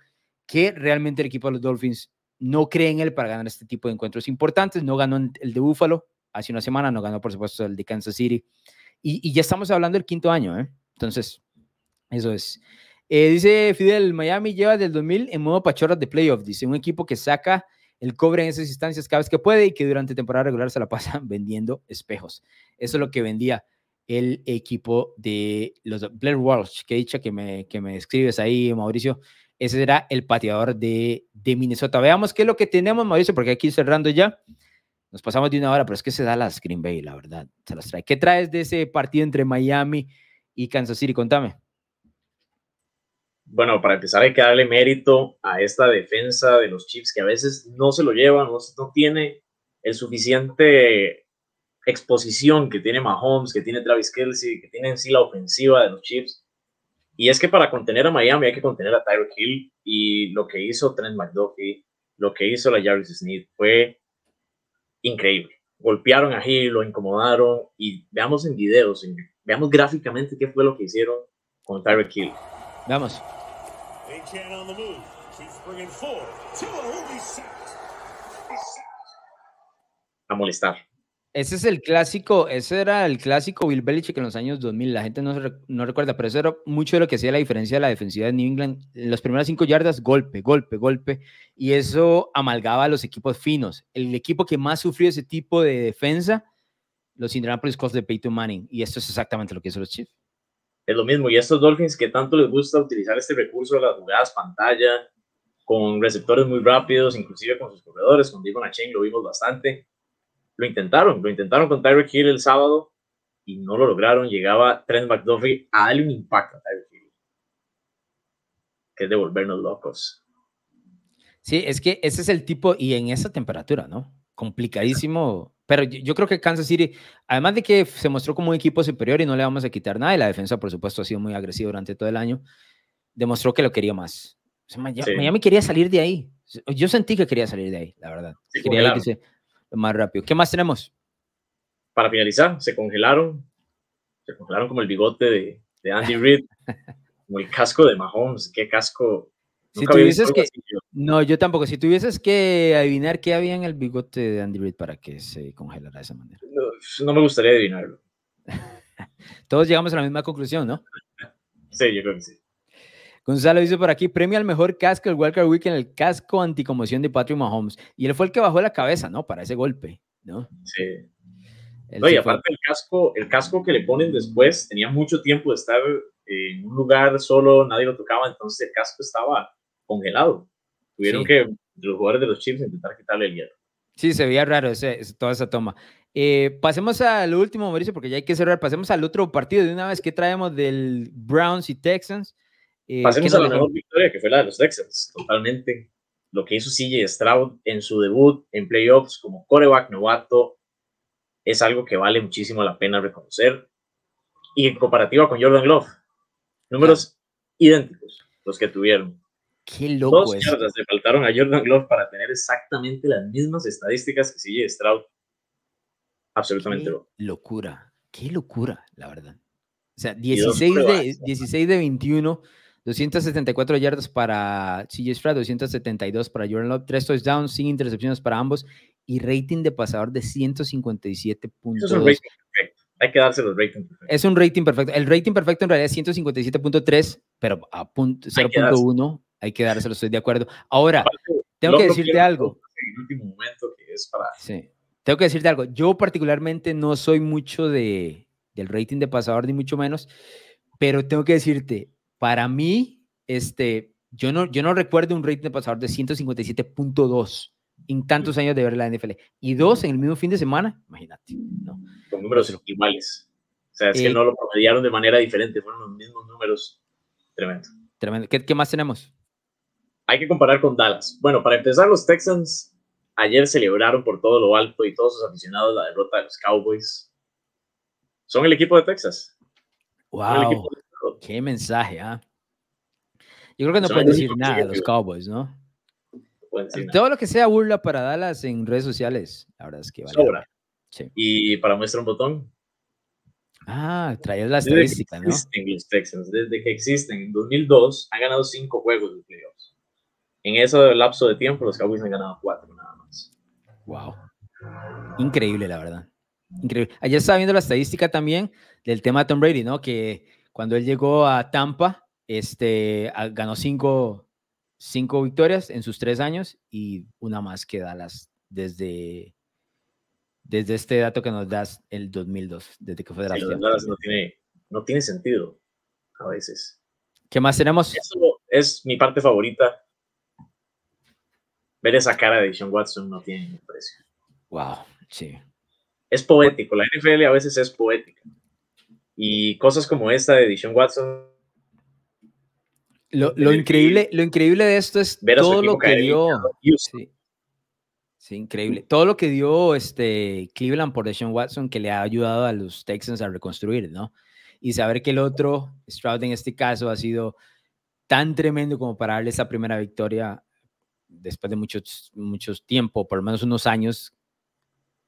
Speaker 1: que realmente el equipo de los Dolphins no cree en él para ganar este tipo de encuentros importantes. No ganó el de Buffalo, hace una semana, no ganó por supuesto el de Kansas City. Y, ya estamos hablando del quinto año, ¿eh? Entonces, eso es. Eh, dice Fidel, Miami lleva del 2000 en modo pachorras de playoff. Dice, un equipo que saca el cobre en esas instancias cada vez que puede y que durante temporada regular se la pasa *laughs* vendiendo espejos. Eso es lo que vendía el equipo de los Blair Walsh, que dicha que me, que me escribes ahí, Mauricio. Ese era el pateador de, de Minnesota. Veamos qué es lo que tenemos, Mauricio, porque aquí cerrando ya. Nos pasamos de una hora, pero es que se da las Green Bay, la verdad. Se las trae. ¿Qué traes de ese partido entre Miami y Kansas City? Contame.
Speaker 2: Bueno, para empezar hay que darle mérito a esta defensa de los Chiefs que a veces no se lo llevan, no, no tiene el suficiente exposición que tiene Mahomes, que tiene Travis Kelsey, que tiene en sí la ofensiva de los Chiefs. Y es que para contener a Miami hay que contener a Tyreek Hill y lo que hizo Trent McDuffie, lo que hizo la Jarvis Smith fue increíble. Golpearon a Hill, lo incomodaron y veamos en videos, veamos gráficamente qué fue lo que hicieron con Tyreek Hill.
Speaker 1: Vamos.
Speaker 2: A molestar.
Speaker 1: Ese es el clásico, ese era el clásico Bill Belichick en los años 2000. La gente no, no recuerda, pero eso era mucho de lo que hacía la diferencia de la defensiva de New England. En las primeras cinco yardas, golpe, golpe, golpe. Y eso amalgaba a los equipos finos. El equipo que más sufrió ese tipo de defensa, los Indianapolis Colts de Peyton Manning. Y esto es exactamente lo que hizo los Chiefs.
Speaker 2: Es lo mismo. Y estos Dolphins que tanto les gusta utilizar este recurso de las jugadas pantalla, con receptores muy rápidos, inclusive con sus corredores, con Nacheng lo vimos bastante lo intentaron, lo intentaron con Tyreek Hill el sábado y no lo lograron. Llegaba Trent McDuffie a darle un impacto a Tyreek Hill, que es de volvernos locos.
Speaker 1: Sí, es que ese es el tipo, y en esa temperatura, ¿no? Complicadísimo. Pero yo, creo que Kansas City, además de que se mostró como un equipo superior y no le vamos a quitar nada, y la defensa, por supuesto, ha sido muy agresiva durante todo el año, demostró que lo quería más. Miami, quería salir de ahí. Yo sentí que quería salir de ahí, la verdad. quería irse, más rápido. ¿Qué más tenemos?
Speaker 2: Para finalizar, se congelaron, se congelaron como el bigote de, de Andy Reid. *laughs* como el casco de Mahomes. Qué casco.
Speaker 1: Si tuvieses que,
Speaker 2: yo.
Speaker 1: no, yo tampoco. Si tuvieses que adivinar qué había en el bigote de Andy Reid para que se congelara de esa manera.
Speaker 2: No, no me gustaría adivinarlo. *laughs*
Speaker 1: Todos llegamos a la misma conclusión, ¿no?
Speaker 2: Sí, yo creo que sí.
Speaker 1: Gonzalo dice por aquí, premio al mejor casco del Walker Weekend, el casco anticonmoción de Patrick Mahomes. Y él fue el que bajó la cabeza, ¿no? Para ese golpe, ¿no?
Speaker 2: Sí.
Speaker 1: Él
Speaker 2: No, y
Speaker 1: fue-
Speaker 2: aparte el casco, el casco que le ponen después tenía mucho tiempo de estar en un lugar solo, nadie lo tocaba, entonces el casco estaba congelado. Tuvieron
Speaker 1: Sí.
Speaker 2: que los jugadores de los Chiefs intentar quitarle el hielo.
Speaker 1: Sí, se veía raro ese- toda esa toma. Eh, pasemos al último, Mauricio, porque ya hay que cerrar. Pasemos al otro partido de una vez que traemos del Browns y Texans. Eh,
Speaker 2: Pasemos
Speaker 1: ¿qué
Speaker 2: a la mejor victoria que fue la de los Texans, totalmente. Lo que hizo CJ Stroud en su debut en playoffs como coreback novato es algo que vale muchísimo la pena reconocer. Y en comparativa con Jordan Love, números idénticos los que tuvieron.
Speaker 1: Qué loco
Speaker 2: Dos
Speaker 1: es.
Speaker 2: yardas le faltaron a Jordan Love para tener exactamente las mismas estadísticas que CJ Stroud. Absolutamente
Speaker 1: Qué
Speaker 2: loco.
Speaker 1: locura, qué locura, la verdad. O sea,
Speaker 2: dos
Speaker 1: 16 de,
Speaker 2: pruebas.
Speaker 1: 16 de 21, 274 yardas para CJ Stroud, 272 para Jordan Love, 3 touchdowns, sin intercepciones para ambos y rating de pasador de
Speaker 2: Eso es un
Speaker 1: 157.2.
Speaker 2: rating perfecto. Hay que dárselo el rating.
Speaker 1: Es un rating perfecto. El rating perfecto en realidad es 157.3, pero a punto-
Speaker 2: Hay que dárselo.
Speaker 1: 0.1 hay que dárselo, estoy de acuerdo. Ahora,
Speaker 2: Aparte,
Speaker 1: tengo que decirte algo.
Speaker 2: En el último momento que es para
Speaker 1: Sí. Tengo que decirte algo. Yo particularmente no soy mucho de, del rating de pasador, ni mucho menos, pero tengo que decirte, para mí, este, yo no, yo no recuerdo un rating de pasador de 157.2 en tantos años de ver la NFL. Y dos en el mismo fin de semana, imagínate. ¿no?
Speaker 2: con números iguales. O sea, es
Speaker 1: Eh,
Speaker 2: que no lo promediaron de manera diferente, fueron los mismos números. Tremendo.
Speaker 1: Tremendo. ¿Qué, qué más tenemos?
Speaker 2: Hay que comparar con Dallas. Bueno, para empezar, los Texans ayer celebraron por todo lo alto y todos sus aficionados la derrota de los Cowboys. Son el equipo de Texas. El
Speaker 1: ¡Wow!
Speaker 2: equipo de-
Speaker 1: ¡Qué mensaje! ¿ah? Yo creo que no pueden decir nada
Speaker 2: que-
Speaker 1: los Cowboys, ¿no?
Speaker 2: no nada.
Speaker 1: Todo lo que sea burla para Dallas en redes sociales, la verdad es que vale.
Speaker 2: Sobra.
Speaker 1: Sí.
Speaker 2: Y para muestra un botón,
Speaker 1: Ah, traías la
Speaker 2: desde que
Speaker 1: estadística, ¿no?
Speaker 2: existen los Texans, desde que existen, en 2002 han ganado cinco juegos de playoffs. En ese lapso de tiempo, los Cowboys han ganado cuatro nada más.
Speaker 1: Wow. Increíble, la verdad. Increíble. Ayer estaba viendo la estadística también del tema de Tom Brady, ¿no? Que cuando él llegó a Tampa, este, ganó cinco, cinco victorias en sus tres años y una más que Dallas desde, desde este dato que nos das el 2002, desde que fue
Speaker 2: Sí,
Speaker 1: drafteado.
Speaker 2: Dallas no tiene, no tiene sentido a veces.
Speaker 1: ¿Qué más tenemos?
Speaker 2: Eso es mi parte favorita. Ver esa cara de Sean Watson no tiene precio.
Speaker 1: Wow, sí.
Speaker 2: Es poético, la NFL a veces es poética. Y cosas como esta de Deshaun Watson,
Speaker 1: Lo, lo increíble, lo increíble de esto es todo lo que dio. Sí, increíble. Todo lo que dio este Cleveland por Deshaun Watson que le ha ayudado a los Texans a reconstruir, ¿no? Y saber que el otro, Stroud en este caso, ha sido tan tremendo como para darle esa primera victoria después de muchos, muchos tiempo, por lo menos unos años,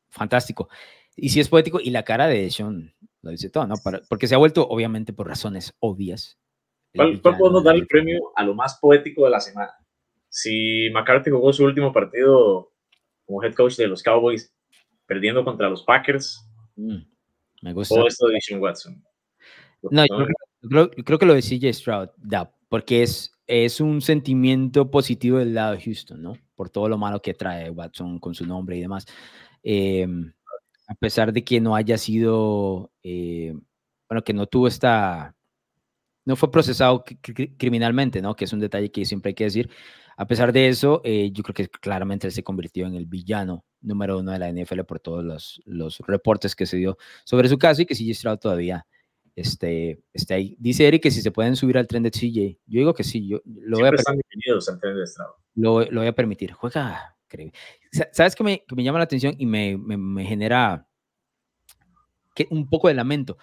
Speaker 1: fantástico. Y sí es poético, y la cara de Deshaun lo dice todo, ¿no? Para- porque se ha vuelto, obviamente, por razones obvias.
Speaker 2: ¿Cuál, cuál podemos dar el premio a lo más poético de la semana? Si McCarthy jugó su último partido como head coach de los Cowboys, perdiendo contra los Packers,
Speaker 1: Mm, me gusta.
Speaker 2: todo esto de Deshaun Watson.
Speaker 1: No, yo creo- yo creo que lo de CJ Stroud da, porque es, es un sentimiento positivo del lado de Houston, ¿no? Por todo lo malo que trae Watson con su nombre y demás. Eh, a pesar de que no haya sido, eh, bueno, que no tuvo esta, no fue procesado cri- cri- criminalmente, ¿no? Que es un detalle que siempre hay que decir. A pesar de eso, eh, yo creo que claramente él se convirtió en el villano número uno de la NFL por todos los, los reportes que se dio sobre su caso y que CJ Stroud todavía este, está ahí. Dice Eric que si se pueden subir al tren de CJ. Yo digo que sí, yo lo voy a,
Speaker 2: Siempre
Speaker 1: per-
Speaker 2: están bienvenidos al tren de Stroud.
Speaker 1: lo, lo voy a permitir. Juega, increíble. Sa- ¿Sabes qué me, que me llama la atención y me, me, me genera que, un poco de lamento?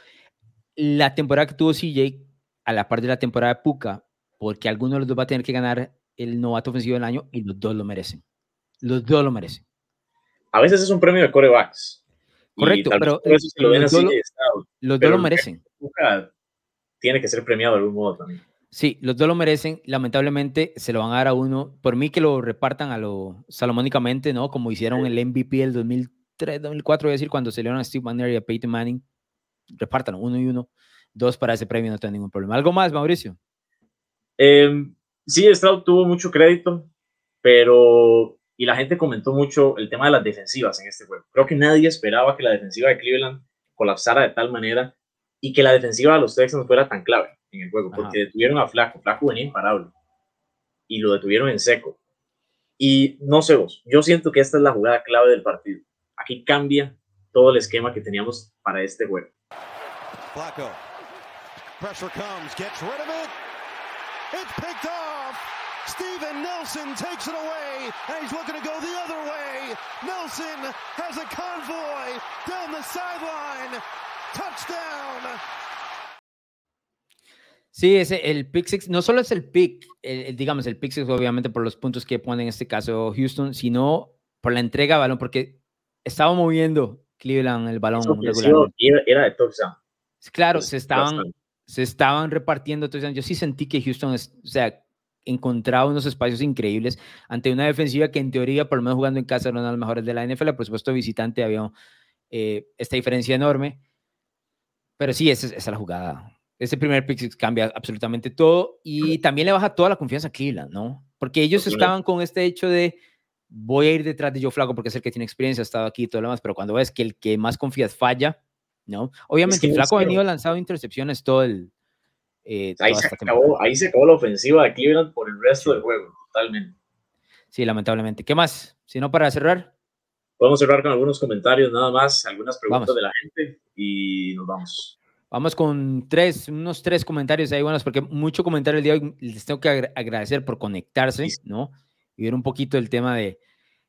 Speaker 1: La temporada que tuvo CJ, a la par de la temporada de Puka, porque alguno de los dos va a tener que ganar el novato ofensivo del año y los dos lo merecen. Los dos lo merecen.
Speaker 2: A veces es un premio de corebacks.
Speaker 1: Correcto, pero los dos lo- merecen.
Speaker 2: Puka tiene que ser premiado de algún modo también.
Speaker 1: Sí, los dos lo merecen. Lamentablemente se lo van a dar a uno. Por mí que lo repartan a lo salomónicamente, ¿no? Como hicieron el MVP del 2003, 2004, voy a decir, cuando se le a Steve Manning y a Peyton Manning. Repartan uno y uno. Dos para ese premio, no tengo ningún problema. ¿Algo más, Mauricio?
Speaker 2: Eh, sí, Stroud tuvo mucho crédito, pero. Y la gente comentó mucho el tema de las defensivas en este juego. Creo que nadie esperaba que la defensiva de Cleveland colapsara de tal manera y que la defensiva de los Texans fuera tan clave en el juego, porque detuvieron a Flaco. Flaco venía imparable y lo detuvieron en seco. Y no sé vos, yo siento que esta es la jugada clave del partido. Aquí cambia todo el esquema que teníamos para este juego. Flaco. Pressure comes, gets rid of it. It's picked off. Steven Nelson takes it away, and he's looking to go the other way. Nelson has a convoy down the sideline. Touchdown. Sí, ese, el pick six, no solo es el pick, digamos, el pick six obviamente por los puntos que pone en este caso Houston, sino por la entrega de balón, porque estaba moviendo Cleveland el balón Era, era de touchdown.
Speaker 1: Claro, se estaban, se estaban repartiendo touchdown. Yo sí sentí que Houston, es, o sea, encontraba unos espacios increíbles ante una defensiva que en teoría, por lo menos jugando en casa, era una de las mejores de la NFL. Por supuesto, visitante había eh, esta diferencia enorme. Pero sí, esa, es la jugada. Ese primer pick cambia absolutamente todo y también le baja toda la confianza a Cleveland, ¿no? Porque ellos estaban con este hecho de voy a ir detrás de Joe Flaco porque es el que tiene experiencia, ha estado aquí y todo lo demás, pero cuando ves que el que más confías falla, ¿no? Obviamente, Flaco ha venido lanzado intercepciones todo el.
Speaker 2: Eh, ahí, se acabó, ahí se acabó la ofensiva de Cleveland por el resto del juego, totalmente.
Speaker 1: Sí, lamentablemente. ¿Qué más? Si no, para cerrar.
Speaker 2: Podemos cerrar con algunos comentarios, nada más, algunas preguntas de la gente y nos vamos.
Speaker 1: Vamos con tres, unos tres comentarios ahí buenos, porque mucho comentario el día de hoy les tengo que agradecer por conectarse, ¿no? Y ver un poquito el tema de,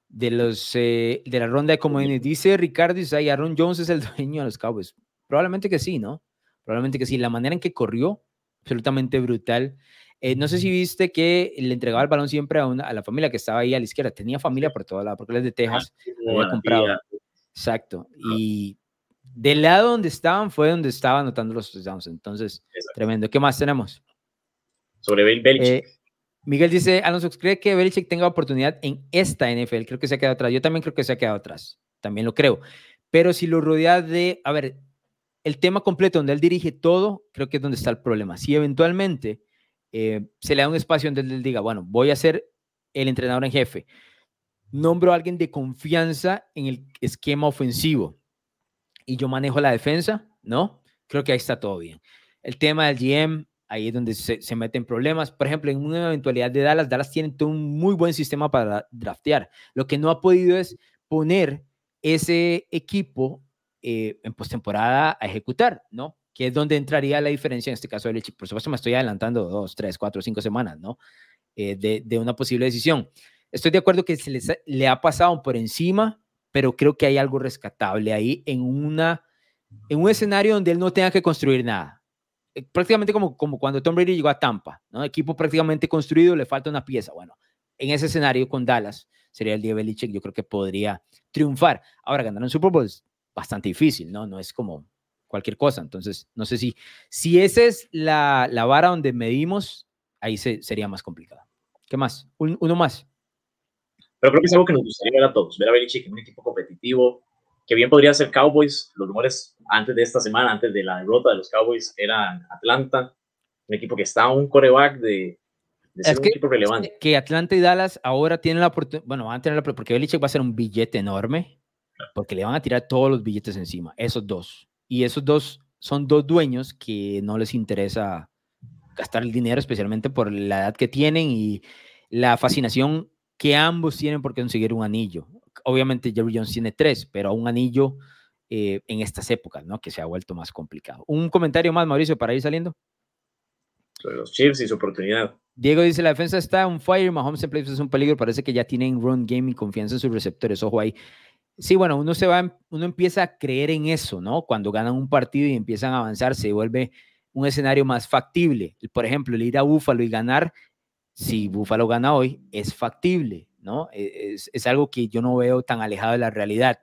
Speaker 1: de, los, eh, de la ronda de comodines. Dice Ricardo Isai, Aaron Jones es el dueño de los Cowboys. Probablemente que sí, ¿no? Probablemente que sí. La manera en que corrió, absolutamente brutal. Eh, no sé si viste que le entregaba el balón siempre a, una, a la familia que estaba ahí a la izquierda. Tenía familia por todo lado, porque él es de Texas. había comprado. Exacto. Y del lado donde estaban fue donde estaba anotando los touchdowns. Entonces, tremendo. ¿Qué más tenemos?
Speaker 2: Sobre Belichick.
Speaker 1: Eh, Miguel dice, Alonso, ¿cree que Belichick tenga oportunidad en esta NFL? Creo que se ha quedado atrás. Yo también creo que se ha quedado atrás. También lo creo. Pero si lo rodea de, a ver, el tema completo donde él dirige todo, creo que es donde está el problema. Si eventualmente eh, se le da un espacio donde él diga, bueno, voy a ser el entrenador en jefe. Nombro a alguien de confianza en el esquema ofensivo y yo manejo la defensa, ¿no? Creo que ahí está todo bien. El tema del GM, ahí es donde se, se meten problemas. Por ejemplo, en una eventualidad de Dallas, Dallas tiene un muy buen sistema para draftear. Lo que no ha podido es poner ese equipo eh, en postemporada a ejecutar, ¿no? que es donde entraría la diferencia en este caso del Por supuesto, me estoy adelantando dos, tres, cuatro, cinco semanas, ¿no? Eh, de, de, una posible decisión. Estoy de acuerdo que se les, le ha pasado por encima, pero creo que hay algo rescatable ahí en, una, en un escenario donde él no tenga que construir nada. Eh, prácticamente como, como cuando Tom Brady llegó a Tampa, ¿no? Equipo prácticamente construido, le falta una pieza. Bueno, en ese escenario con Dallas sería el día Belichick, yo creo que podría triunfar. Ahora, ganar un Super Bowl es bastante difícil, ¿no? No es como cualquier cosa. Entonces, no sé si, si esa es la, la vara donde medimos, ahí se, sería más complicado. ¿Qué más? uno más.
Speaker 2: Pero creo que es algo que nos gustaría ver a todos, ver a Belichick en un equipo competitivo, que bien podría ser Cowboys. Los rumores antes de esta semana, antes de la derrota de los Cowboys, eran Atlanta, un equipo que está a un coreback de, de ser un equipo relevante.
Speaker 1: Que Atlanta y Dallas ahora tienen la oportunidad, bueno, van a tener la porque Belichick va a ser un billete enorme, porque le van a tirar todos los billetes encima, esos dos. Y esos dos son dos dueños que no les interesa gastar el dinero, especialmente por la edad que tienen y la fascinación que ambos tienen por conseguir un anillo. Obviamente Jerry Jones tiene tres, pero un anillo eh, en estas épocas, ¿no? Que se ha vuelto más complicado. Un comentario más, Mauricio, para ir saliendo.
Speaker 2: Sobre los Chiefs y su oportunidad.
Speaker 1: Diego dice, la defensa está on fire, Mahomes en playoffs es un peligro, parece que ya tienen run game y confianza en sus receptores. Ojo ahí, Sí, bueno, uno se va, uno empieza a creer en eso, ¿no? Cuando ganan un partido y empiezan a avanzar, se vuelve un escenario más factible. Por ejemplo, el ir a Búfalo y ganar, si Búfalo gana hoy, es factible, ¿no? E, es, algo que yo no veo tan alejado de la realidad.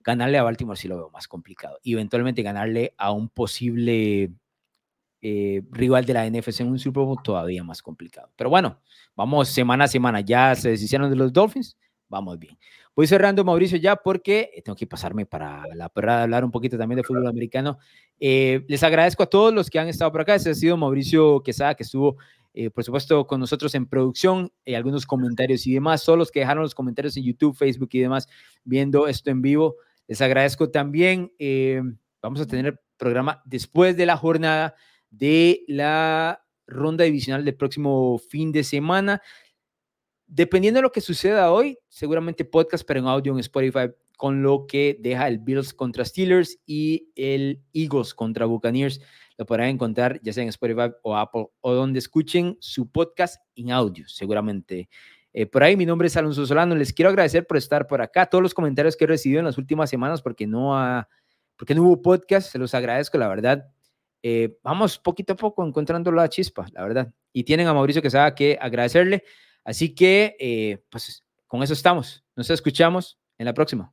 Speaker 1: Ganarle a Baltimore sí lo veo más complicado. Eventualmente ganarle a un posible eh, rival de la NFC en un Super Bowl todavía más complicado. Pero bueno, vamos semana a semana. Ya se deshicieron de los Dolphins, vamos bien. Voy cerrando, Mauricio, ya porque tengo que pasarme para la perra de hablar un poquito también de fútbol americano. Eh, les agradezco a todos los que han estado por acá. Ese ha sido Mauricio Quesada, que estuvo, eh, por supuesto, con nosotros en producción, y algunos comentarios y demás. Todos los que dejaron los comentarios en YouTube, Facebook y demás, viendo esto en vivo. Les agradezco también. vamos a tener programa después de la jornada de la ronda divisional del próximo fin de semana. Dependiendo de lo que suceda hoy, seguramente podcast, pero en audio en Spotify, con lo que deja el Bills contra Steelers y el Eagles contra Buccaneers. Lo podrán encontrar ya sea en Spotify o Apple o donde escuchen su podcast en audio, seguramente. Eh, por ahí, mi nombre es Alonso Solano. Les quiero agradecer por estar por acá. Todos los comentarios que he recibido en las últimas semanas, porque no, ha, porque no hubo podcast, se los agradezco, la verdad. Eh, vamos poquito a poco encontrando la chispa, la verdad. Y tienen a Mauricio que sabe que agradecerle. Así que, eh, pues con eso estamos. Nos escuchamos en la próxima.